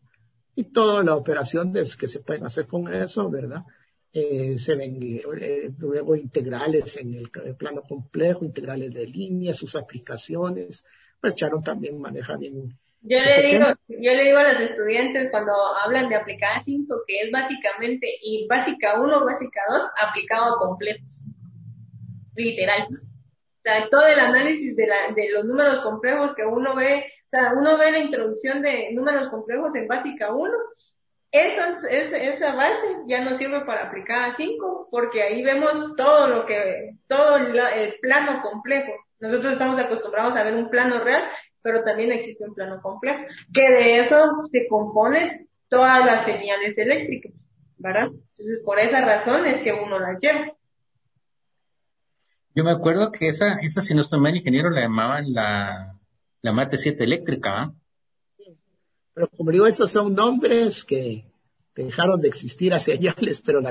Speaker 3: Y toda la operación que se pueden hacer con eso, ¿verdad? Eh, se ven eh, luego integrales en el, plano complejo, integrales de línea, sus aplicaciones. Pues Charon también maneja bien
Speaker 1: yo le, digo, yo le digo a los estudiantes cuando hablan de aplicada 5 que es básicamente y básica 1, básica 2 aplicado a completos. Literal. Sea, todo el análisis de, la, de los números complejos que uno ve, o sea, uno ve la introducción de números complejos en básica 1, esa, esa base ya nos sirve para aplicada 5 porque ahí vemos todo lo que, todo el plano complejo. Nosotros estamos acostumbrados a ver un plano real pero también existe un plano complejo, que de eso se componen todas las señales eléctricas, ¿verdad? Entonces, por esa razón es que uno las lleva.
Speaker 2: Yo me acuerdo que esa, esa si no estoy mal, ingeniero, la llamaban la, la mate 7 eléctrica.
Speaker 3: Pero como digo, esos son nombres que dejaron de existir hace años, pero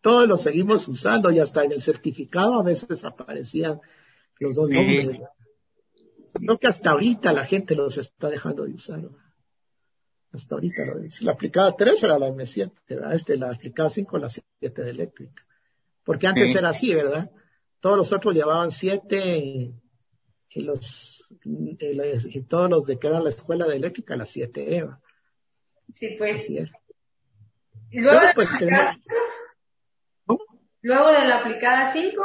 Speaker 3: todos los seguimos usando y hasta en el certificado a veces aparecían los dos nombres. Creo que hasta ahorita la gente los está dejando de usar. Hasta ahorita lo dice. La aplicada 3 era la M7, ¿verdad? Este, la aplicada 5, la 7 de eléctrica. Porque antes era así, ¿verdad? Todos los otros llevaban 7 y, los, y, todos los de que era la escuela de eléctrica, la 7 EVA.
Speaker 1: Sí, pues. Así es. luego, pues, luego de la aplicada 5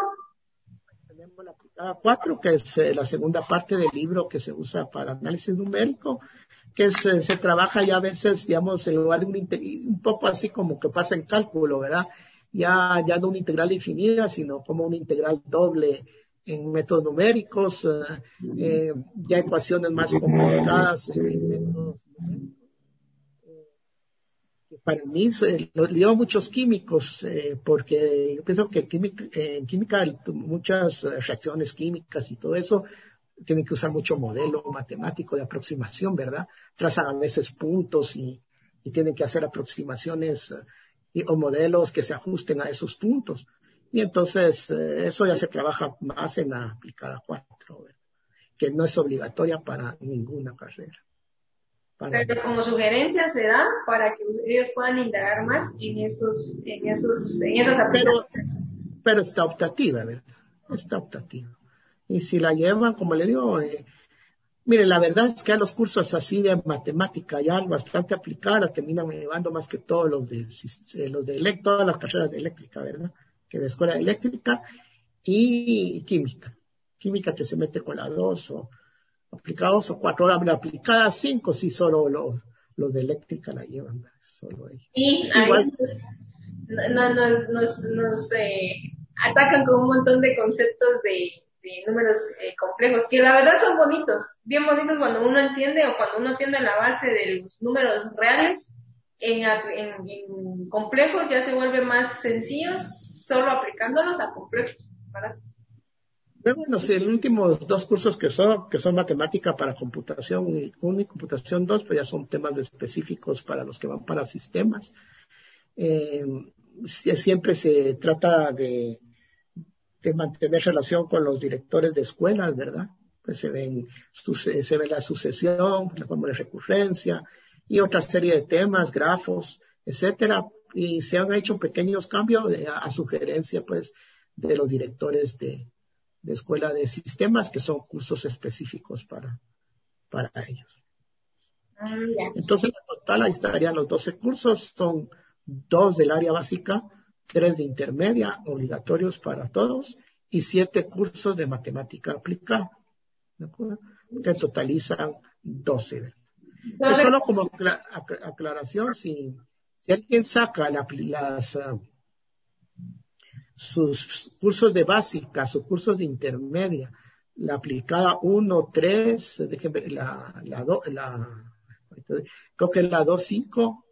Speaker 3: la aplicada 4, que es eh, la segunda parte del libro que se usa para análisis numérico, que se trabaja ya a veces, digamos, en lugar de un, un poco así como que pasa en cálculo, ¿verdad? Ya, ya no una integral infinita, sino como una integral doble en métodos numéricos, eh, eh, ya ecuaciones más complicadas en métodos numéricos para mí lo llevo muchos químicos, eh, porque yo pienso que química, en química muchas reacciones químicas y todo eso tienen que usar mucho modelo matemático de aproximación, ¿verdad? Trazan a veces puntos y, y tienen que hacer aproximaciones y, o modelos que se ajusten a esos puntos. Y entonces eh, eso ya se trabaja más en la aplicada 4, que no es obligatoria para ninguna carrera.
Speaker 1: Pero como sugerencia se da para que ellos puedan indagar más en esos, en esos, en esas aplicaciones.
Speaker 3: Pero, está optativa, ¿verdad? Está optativa. Y si la llevan, como le digo, eh, mire, la verdad es que a los cursos así de matemática ya bastante aplicada terminan llevando más que todos los de, eh, los de todas las carreras de eléctrica, ¿verdad? Que de escuela eléctrica y química. Química que se mete con la dos o aplicados o cuatro horas, aplicadas cinco, sí, solo los, los de eléctrica la llevan, solo ellos.
Speaker 1: Y Igual, nos, nos, nos, eh, atacan con un montón de conceptos de, de números eh, complejos, que la verdad son bonitos, bien bonitos cuando uno entiende o cuando uno entiende la base de los números reales, en, en, en complejos ya se vuelve más sencillos solo aplicándolos a complejos, ¿verdad?
Speaker 3: Bueno, los últimos dos cursos que son, que son matemática para computación 1 y computación 2, pues ya son temas específicos para los que van para sistemas. Eh, siempre se trata de, de, mantener relación con los directores de escuelas, ¿verdad? Pues se ven, se ve la sucesión, la forma de recurrencia y otra serie de temas, grafos, etcétera. Y se han hecho pequeños cambios a, a sugerencia, pues, de los directores de, de escuela de sistemas, que son cursos específicos para, para ellos. Ah, Entonces, en total, ahí estarían los 12 cursos, son dos del área básica, tres de intermedia, obligatorios para todos, y siete cursos de matemática aplicada, que totalizan 12. solo como aclaración, si, si alguien saca las, ah, sus cursos de básica, sus cursos de intermedia, la aplicada 1, 3, la, la, la, creo que la 2, 5,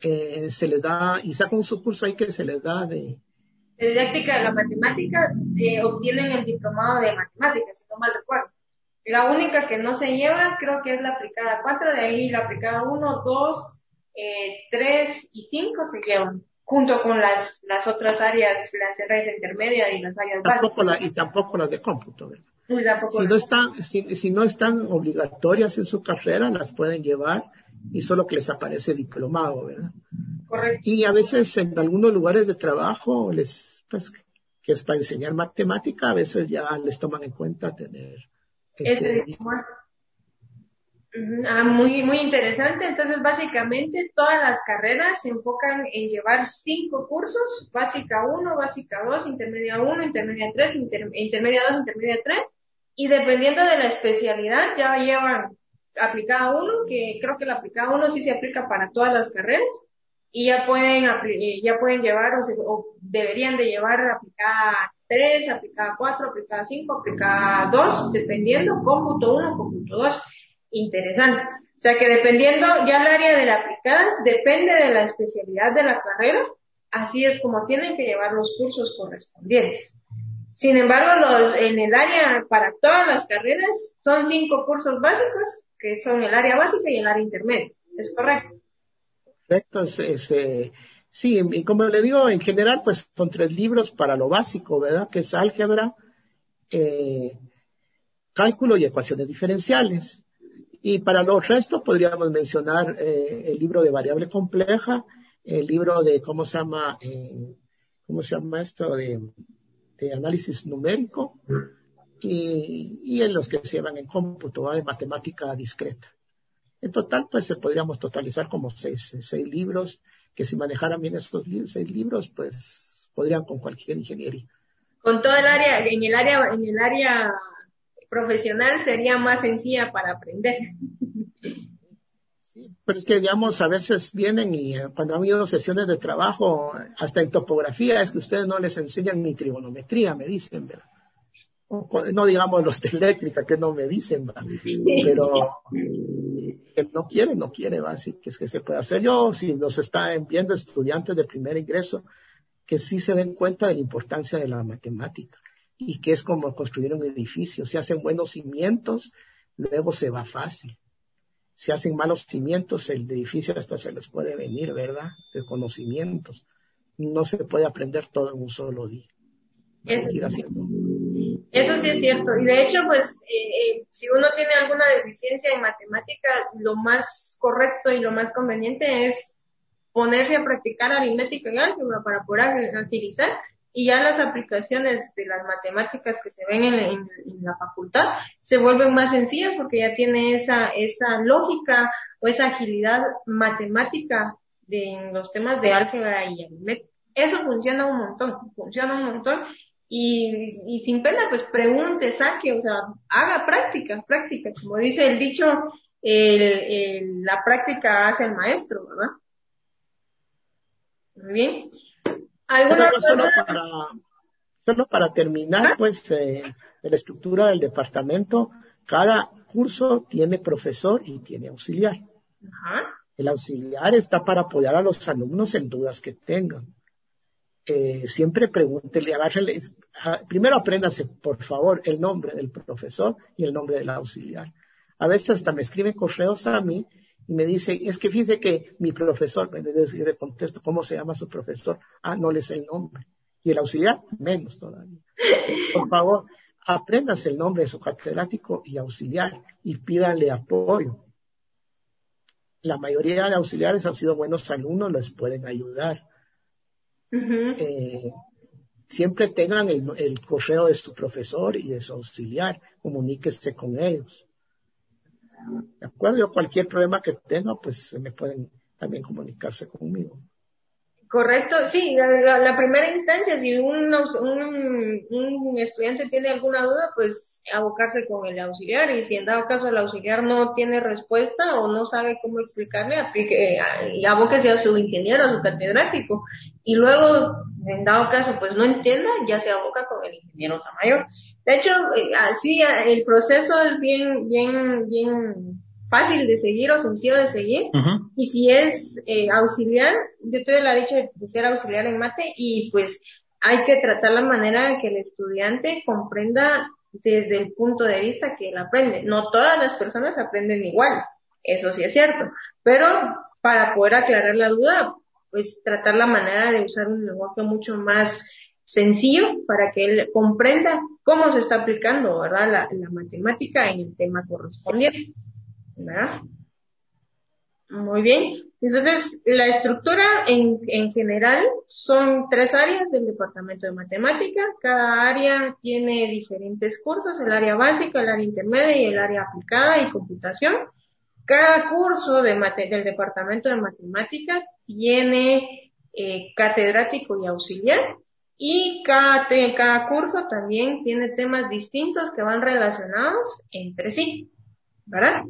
Speaker 3: eh, se les da, y saca un subcurso ahí que se les da de...
Speaker 1: De didáctica de la matemática, eh, obtienen el diplomado de matemáticas, si no mal recuerdo. La única que no se lleva creo que es la aplicada 4, de ahí la aplicada 1, 2, eh, 3 y 5 se llevan junto con las, las otras áreas, las áreas intermedias y las áreas
Speaker 3: tampoco básicas. y tampoco las de cómputo, ¿verdad? si, no están, si, si, no están obligatorias en su carrera, las pueden llevar y solo que les aparece diplomado, ¿verdad?
Speaker 1: Correcto.
Speaker 3: Y a veces en algunos lugares de trabajo, les, pues, que es para enseñar matemática, a veces ya les toman en cuenta tener.
Speaker 1: Este, Ah, muy, muy interesante. Entonces, básicamente, todas las carreras se enfocan en llevar cinco cursos, básica 1, básica 2, intermedia 1, intermedia 3, intermedia 2, intermedia 3, y dependiendo de la especialidad, ya llevan aplicada 1, que creo que la aplicada 1 sí se aplica para todas las carreras, y ya pueden, ya pueden llevar, o, deberían de llevar aplicada 3, aplicada 4, aplicada 5, aplicada 2, dependiendo, cómputo 1, cómputo 2 interesante. O sea que dependiendo ya el área de la aplicadas, depende de la especialidad de la carrera, así es como tienen que llevar los cursos correspondientes. Sin embargo, los, en el área para todas las carreras son cinco cursos básicos, que son el área básica y el área intermedia. ¿Es correcto?
Speaker 3: Correcto. Es, eh, sí, y como le digo, en general, pues son tres libros para lo básico, ¿verdad? Que es álgebra, eh, cálculo y ecuaciones diferenciales. Y para los restos podríamos mencionar eh, el libro de variable compleja, el libro de, ¿cómo se llama? ¿Cómo se llama esto? De análisis numérico y, y, en los que se llevan en cómputo, de matemática discreta. En total, pues podríamos totalizar como seis, seis libros, que si manejaran bien estos seis libros, pues podrían con cualquier ingeniería.
Speaker 1: Con todo el área, en el área, en el área profesional sería más sencilla para aprender.
Speaker 3: Sí, pero es que, digamos, a veces vienen y eh, cuando ha habido sesiones de trabajo, hasta en topografía, es que ustedes no les enseñan ni trigonometría, me dicen, ¿verdad? No digamos los de eléctrica, que no me dicen, pero que no quiere, no quiere, ¿va? Así que es que se puede hacer. Yo, si nos están viendo estudiantes de primer ingreso, que sí se den cuenta de la importancia de la matemática y que es como construir un edificio. Si hacen buenos cimientos, luego se va fácil. Si hacen malos cimientos, el edificio hasta se les puede venir, ¿verdad? De conocimientos. No se puede aprender todo en un solo día.
Speaker 1: Eso, eso sí es cierto. Y de hecho, pues, eh, eh, si uno tiene alguna deficiencia en matemática, lo más correcto y lo más conveniente es ponerse a practicar aritmética y álgebra para poder agilizar y ya las aplicaciones de las matemáticas que se ven en, la facultad se vuelven más sencillas porque ya tiene esa, esa lógica o esa agilidad matemática de, en los temas de álgebra y aritmética. Eso funciona un montón, funciona un montón y, y sin pena pues pregunte, saque, o sea, haga práctica, práctica. Como dice el dicho, el, la práctica hace el maestro, ¿verdad? Muy bien
Speaker 3: solo, para, solo para terminar, pues, eh, la estructura del departamento, cada curso tiene profesor y tiene auxiliar. El auxiliar está para apoyar a los alumnos en dudas que tengan. Eh, siempre pregúntele, agárrele, primero apréndase, por favor, el nombre del profesor y el nombre del auxiliar. A veces hasta me escriben correos a mí y me dice, es que fíjese que mi profesor, me le contesto, ¿cómo se llama su profesor? Ah, no le sé el nombre. Y el auxiliar, menos todavía. Por favor, apréndase el nombre de su catedrático y auxiliar y pídale apoyo. La mayoría de auxiliares han sido buenos alumnos, les pueden ayudar. Eh, siempre tengan el, el correo de su profesor y de su auxiliar, comuníquese con ellos. ¿De acuerdo? Cualquier problema que tenga, pues me pueden también comunicarse conmigo.
Speaker 1: Correcto, sí, la, primera instancia, si un, un, un, estudiante tiene alguna duda, pues abocarse con el auxiliar y si en dado caso el auxiliar no tiene respuesta o no sabe cómo explicarle, aplique, abóquese a su ingeniero, a su catedrático y luego, en dado caso, pues no entienda, ya se aboca con el ingeniero mayor. De hecho, eh, así el proceso es bien, bien, bien fácil de seguir o sencillo de seguir. Y si es eh, auxiliar, yo tuve la dicha de ser auxiliar en mate y pues hay que tratar la manera de que el estudiante comprenda desde el punto de vista que él aprende. No todas las personas aprenden igual, eso sí es cierto, pero para poder aclarar la duda, pues tratar la manera de usar un lenguaje mucho más sencillo para que él comprenda cómo se está aplicando, ¿verdad? La, la matemática en el tema correspondiente. ¿Verdad? Muy bien. Entonces, la estructura en, en general son tres áreas del departamento de matemática. Cada área tiene diferentes cursos, el área básica, el área intermedia y el área aplicada y computación. Cada curso de del departamento de matemática tiene eh, catedrático y auxiliar y cada, cada curso también tiene temas distintos que van relacionados entre sí, ¿verdad?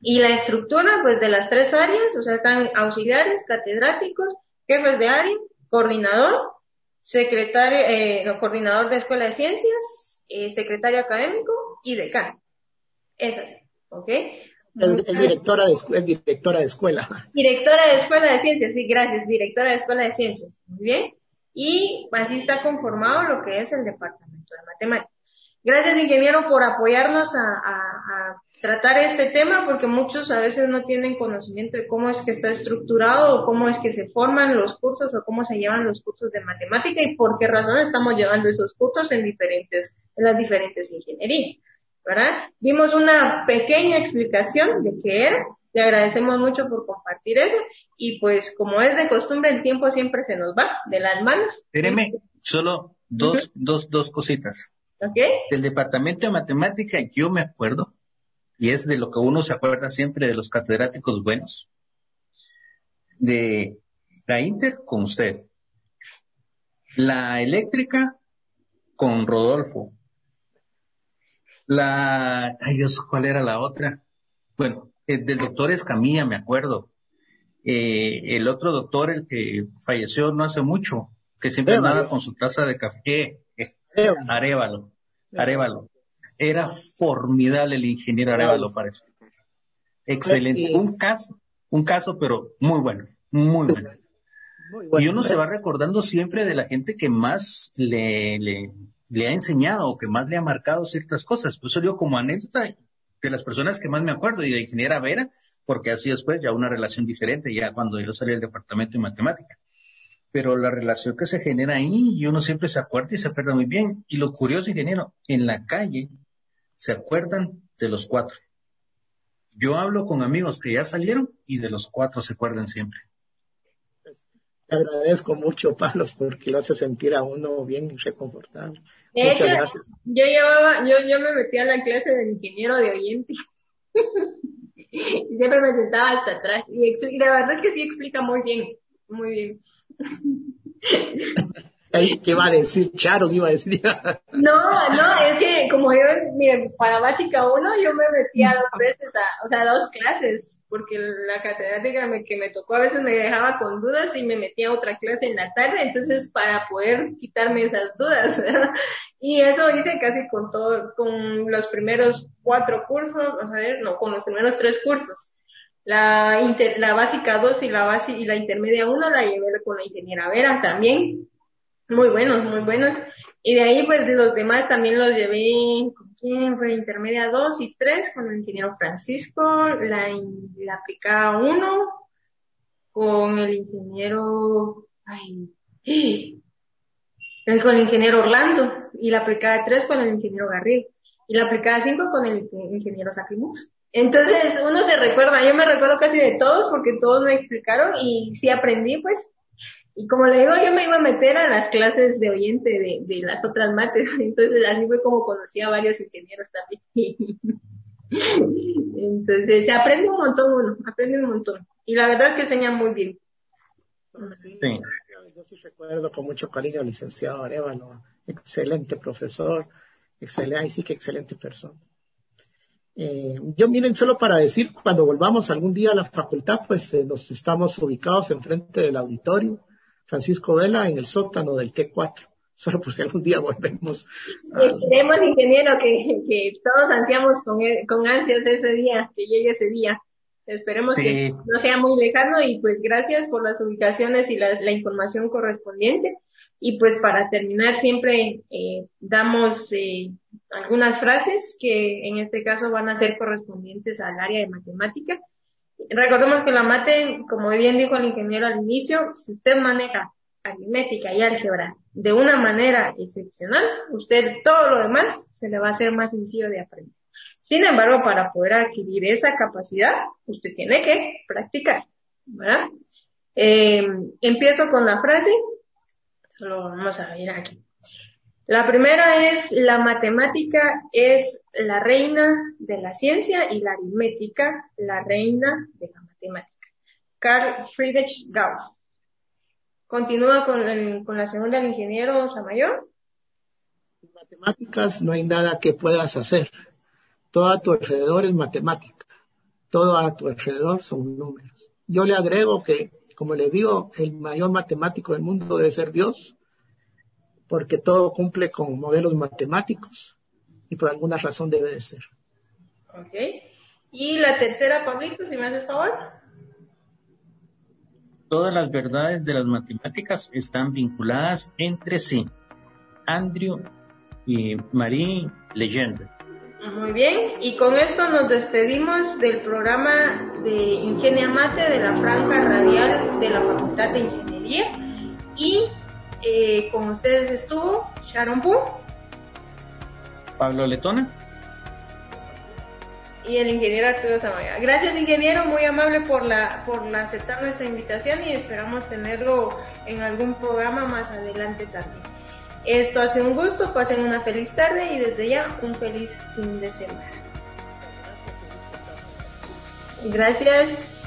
Speaker 1: Y la estructura, pues, de las tres áreas, o sea, están auxiliares, catedráticos, jefes de área, coordinador, secretario, eh, coordinador de escuela de ciencias, eh, secretario académico y decano. Es así, ¿ok?
Speaker 3: El, directora, de, el directora de escuela.
Speaker 1: Directora de escuela de ciencias, sí, gracias, directora de escuela de ciencias. Muy bien. Y así está conformado lo que es el departamento de matemáticas. Gracias, ingeniero, por apoyarnos a, tratar este tema, porque muchos a veces no tienen conocimiento de cómo es que está estructurado o cómo es que se forman los cursos o cómo se llevan los cursos de matemática y por qué razón estamos llevando esos cursos en diferentes, en las diferentes ingenierías. ¿Verdad? Dimos una pequeña explicación de qué era. Le agradecemos mucho por compartir eso. Y pues, como es de costumbre, el tiempo siempre se nos va de las manos.
Speaker 2: Espéreme, solo dos, dos, dos cositas. Del departamento de matemática yo me acuerdo, y es de lo que uno se acuerda siempre de los catedráticos buenos, de la Inter con usted, la eléctrica con Rodolfo, la, ay Dios, ¿cuál era la otra? Bueno, el del doctor Escamilla, me acuerdo. Eh, el otro doctor, el que falleció no hace mucho, que siempre andaba con su taza de café. Arevalo. Arevalo. Era formidable el ingeniero Arevalo para eso. Excelente. Un caso, un caso, pero muy bueno, muy bueno. Y uno se va recordando siempre de la gente que más le, le, ha enseñado o que más le ha marcado ciertas cosas. Pues eso digo como anécdota de las personas que más me acuerdo y de ingeniera Vera, porque así después ya una relación diferente, ya cuando yo salí del departamento de matemática pero la relación que se genera ahí, y uno siempre se acuerda y se acuerda muy bien. Y lo curioso, ingeniero, en la calle se acuerdan de los cuatro. Yo hablo con amigos que ya salieron y de los cuatro se acuerdan siempre.
Speaker 3: Te agradezco mucho, Palos, porque lo hace sentir a uno bien reconfortable.
Speaker 1: De hecho, yo llevaba, yo, yo me metí a la clase del ingeniero de oyente. Siempre me sentaba hasta atrás. Y, y la verdad es que sí explica muy bien, muy bien.
Speaker 3: ¿Qué va a decir Charo? iba a decir?
Speaker 1: no, no, es que como yo, mire, para básica uno, yo me metía dos veces a, o sea, dos clases, porque la catedrática me, que me tocó a veces me dejaba con dudas y me metía a otra clase en la tarde, entonces para poder quitarme esas dudas, Y eso hice casi con todo, con los primeros cuatro cursos, o sea, no, con los primeros tres cursos. La, inter, la básica 2 y la base y la intermedia 1 la llevé con la ingeniera Vera también. Muy buenos, muy buenos. Y de ahí pues los demás también los llevé con quién fue intermedia 2 y 3 con el ingeniero Francisco, la, la aplicada 1 con el ingeniero, ay, con el ingeniero Orlando y la aplicada 3 con el ingeniero Garrido y la aplicada 5 con el ingeniero Sacrimux. Entonces uno se recuerda, yo me recuerdo casi de todos porque todos me explicaron y sí aprendí pues. Y como le digo, yo me iba a meter a las clases de oyente de, de las otras mates, entonces así fue como conocí a varios ingenieros también. entonces se aprende un montón uno, aprende un montón. Y la verdad es que enseña muy bien.
Speaker 3: Sí, Yo sí recuerdo con mucho cariño al licenciado Arevalo, excelente profesor, excelente, sí que excelente persona. Eh, yo miren, solo para decir, cuando volvamos algún día a la facultad, pues eh, nos estamos ubicados enfrente del auditorio Francisco Vela en el sótano del T4. Solo por si algún día volvemos.
Speaker 1: Queremos, ingeniero, que, todos ansiamos con, con ansias ese día, que llegue ese día. Esperemos que no sea muy lejano y pues gracias por las ubicaciones y la, información correspondiente. Y pues para terminar siempre eh, damos eh, algunas frases que en este caso van a ser correspondientes al área de matemática. Recordemos que la mate, como bien dijo el ingeniero al inicio, si usted maneja aritmética y álgebra de una manera excepcional, usted todo lo demás se le va a hacer más sencillo de aprender. Sin embargo, para poder adquirir esa capacidad, usted tiene que practicar, ¿verdad? Eh, empiezo con la frase, lo vamos a ver aquí. La primera es, la matemática es la reina de la ciencia y la aritmética la reina de la matemática. Carl Friedrich Gauss. Continúa con, con la segunda, el ingeniero Samayor.
Speaker 3: En matemáticas no hay nada que puedas hacer todo a tu alrededor es matemática. Todo a tu alrededor son números. Yo le agrego que, como le digo, el mayor matemático del mundo debe ser Dios, porque todo cumple con modelos matemáticos y por alguna razón debe de ser.
Speaker 1: Ok. Y la tercera, Pablito, si me haces favor.
Speaker 2: Todas las verdades de las matemáticas están vinculadas entre sí. Andrew y Marie Legendre.
Speaker 1: Muy bien, y con esto nos despedimos del programa de Ingenia Mate de la Franja Radial de la Facultad de Ingeniería. Y eh, con ustedes estuvo Sharon Pu,
Speaker 2: Pablo Letona
Speaker 1: y el ingeniero Arturo Zamaya. Gracias ingeniero, muy amable por la por aceptar nuestra invitación y esperamos tenerlo en algún programa más adelante también. Esto hace un gusto, pasen una feliz tarde y desde ya un feliz fin de semana. Gracias.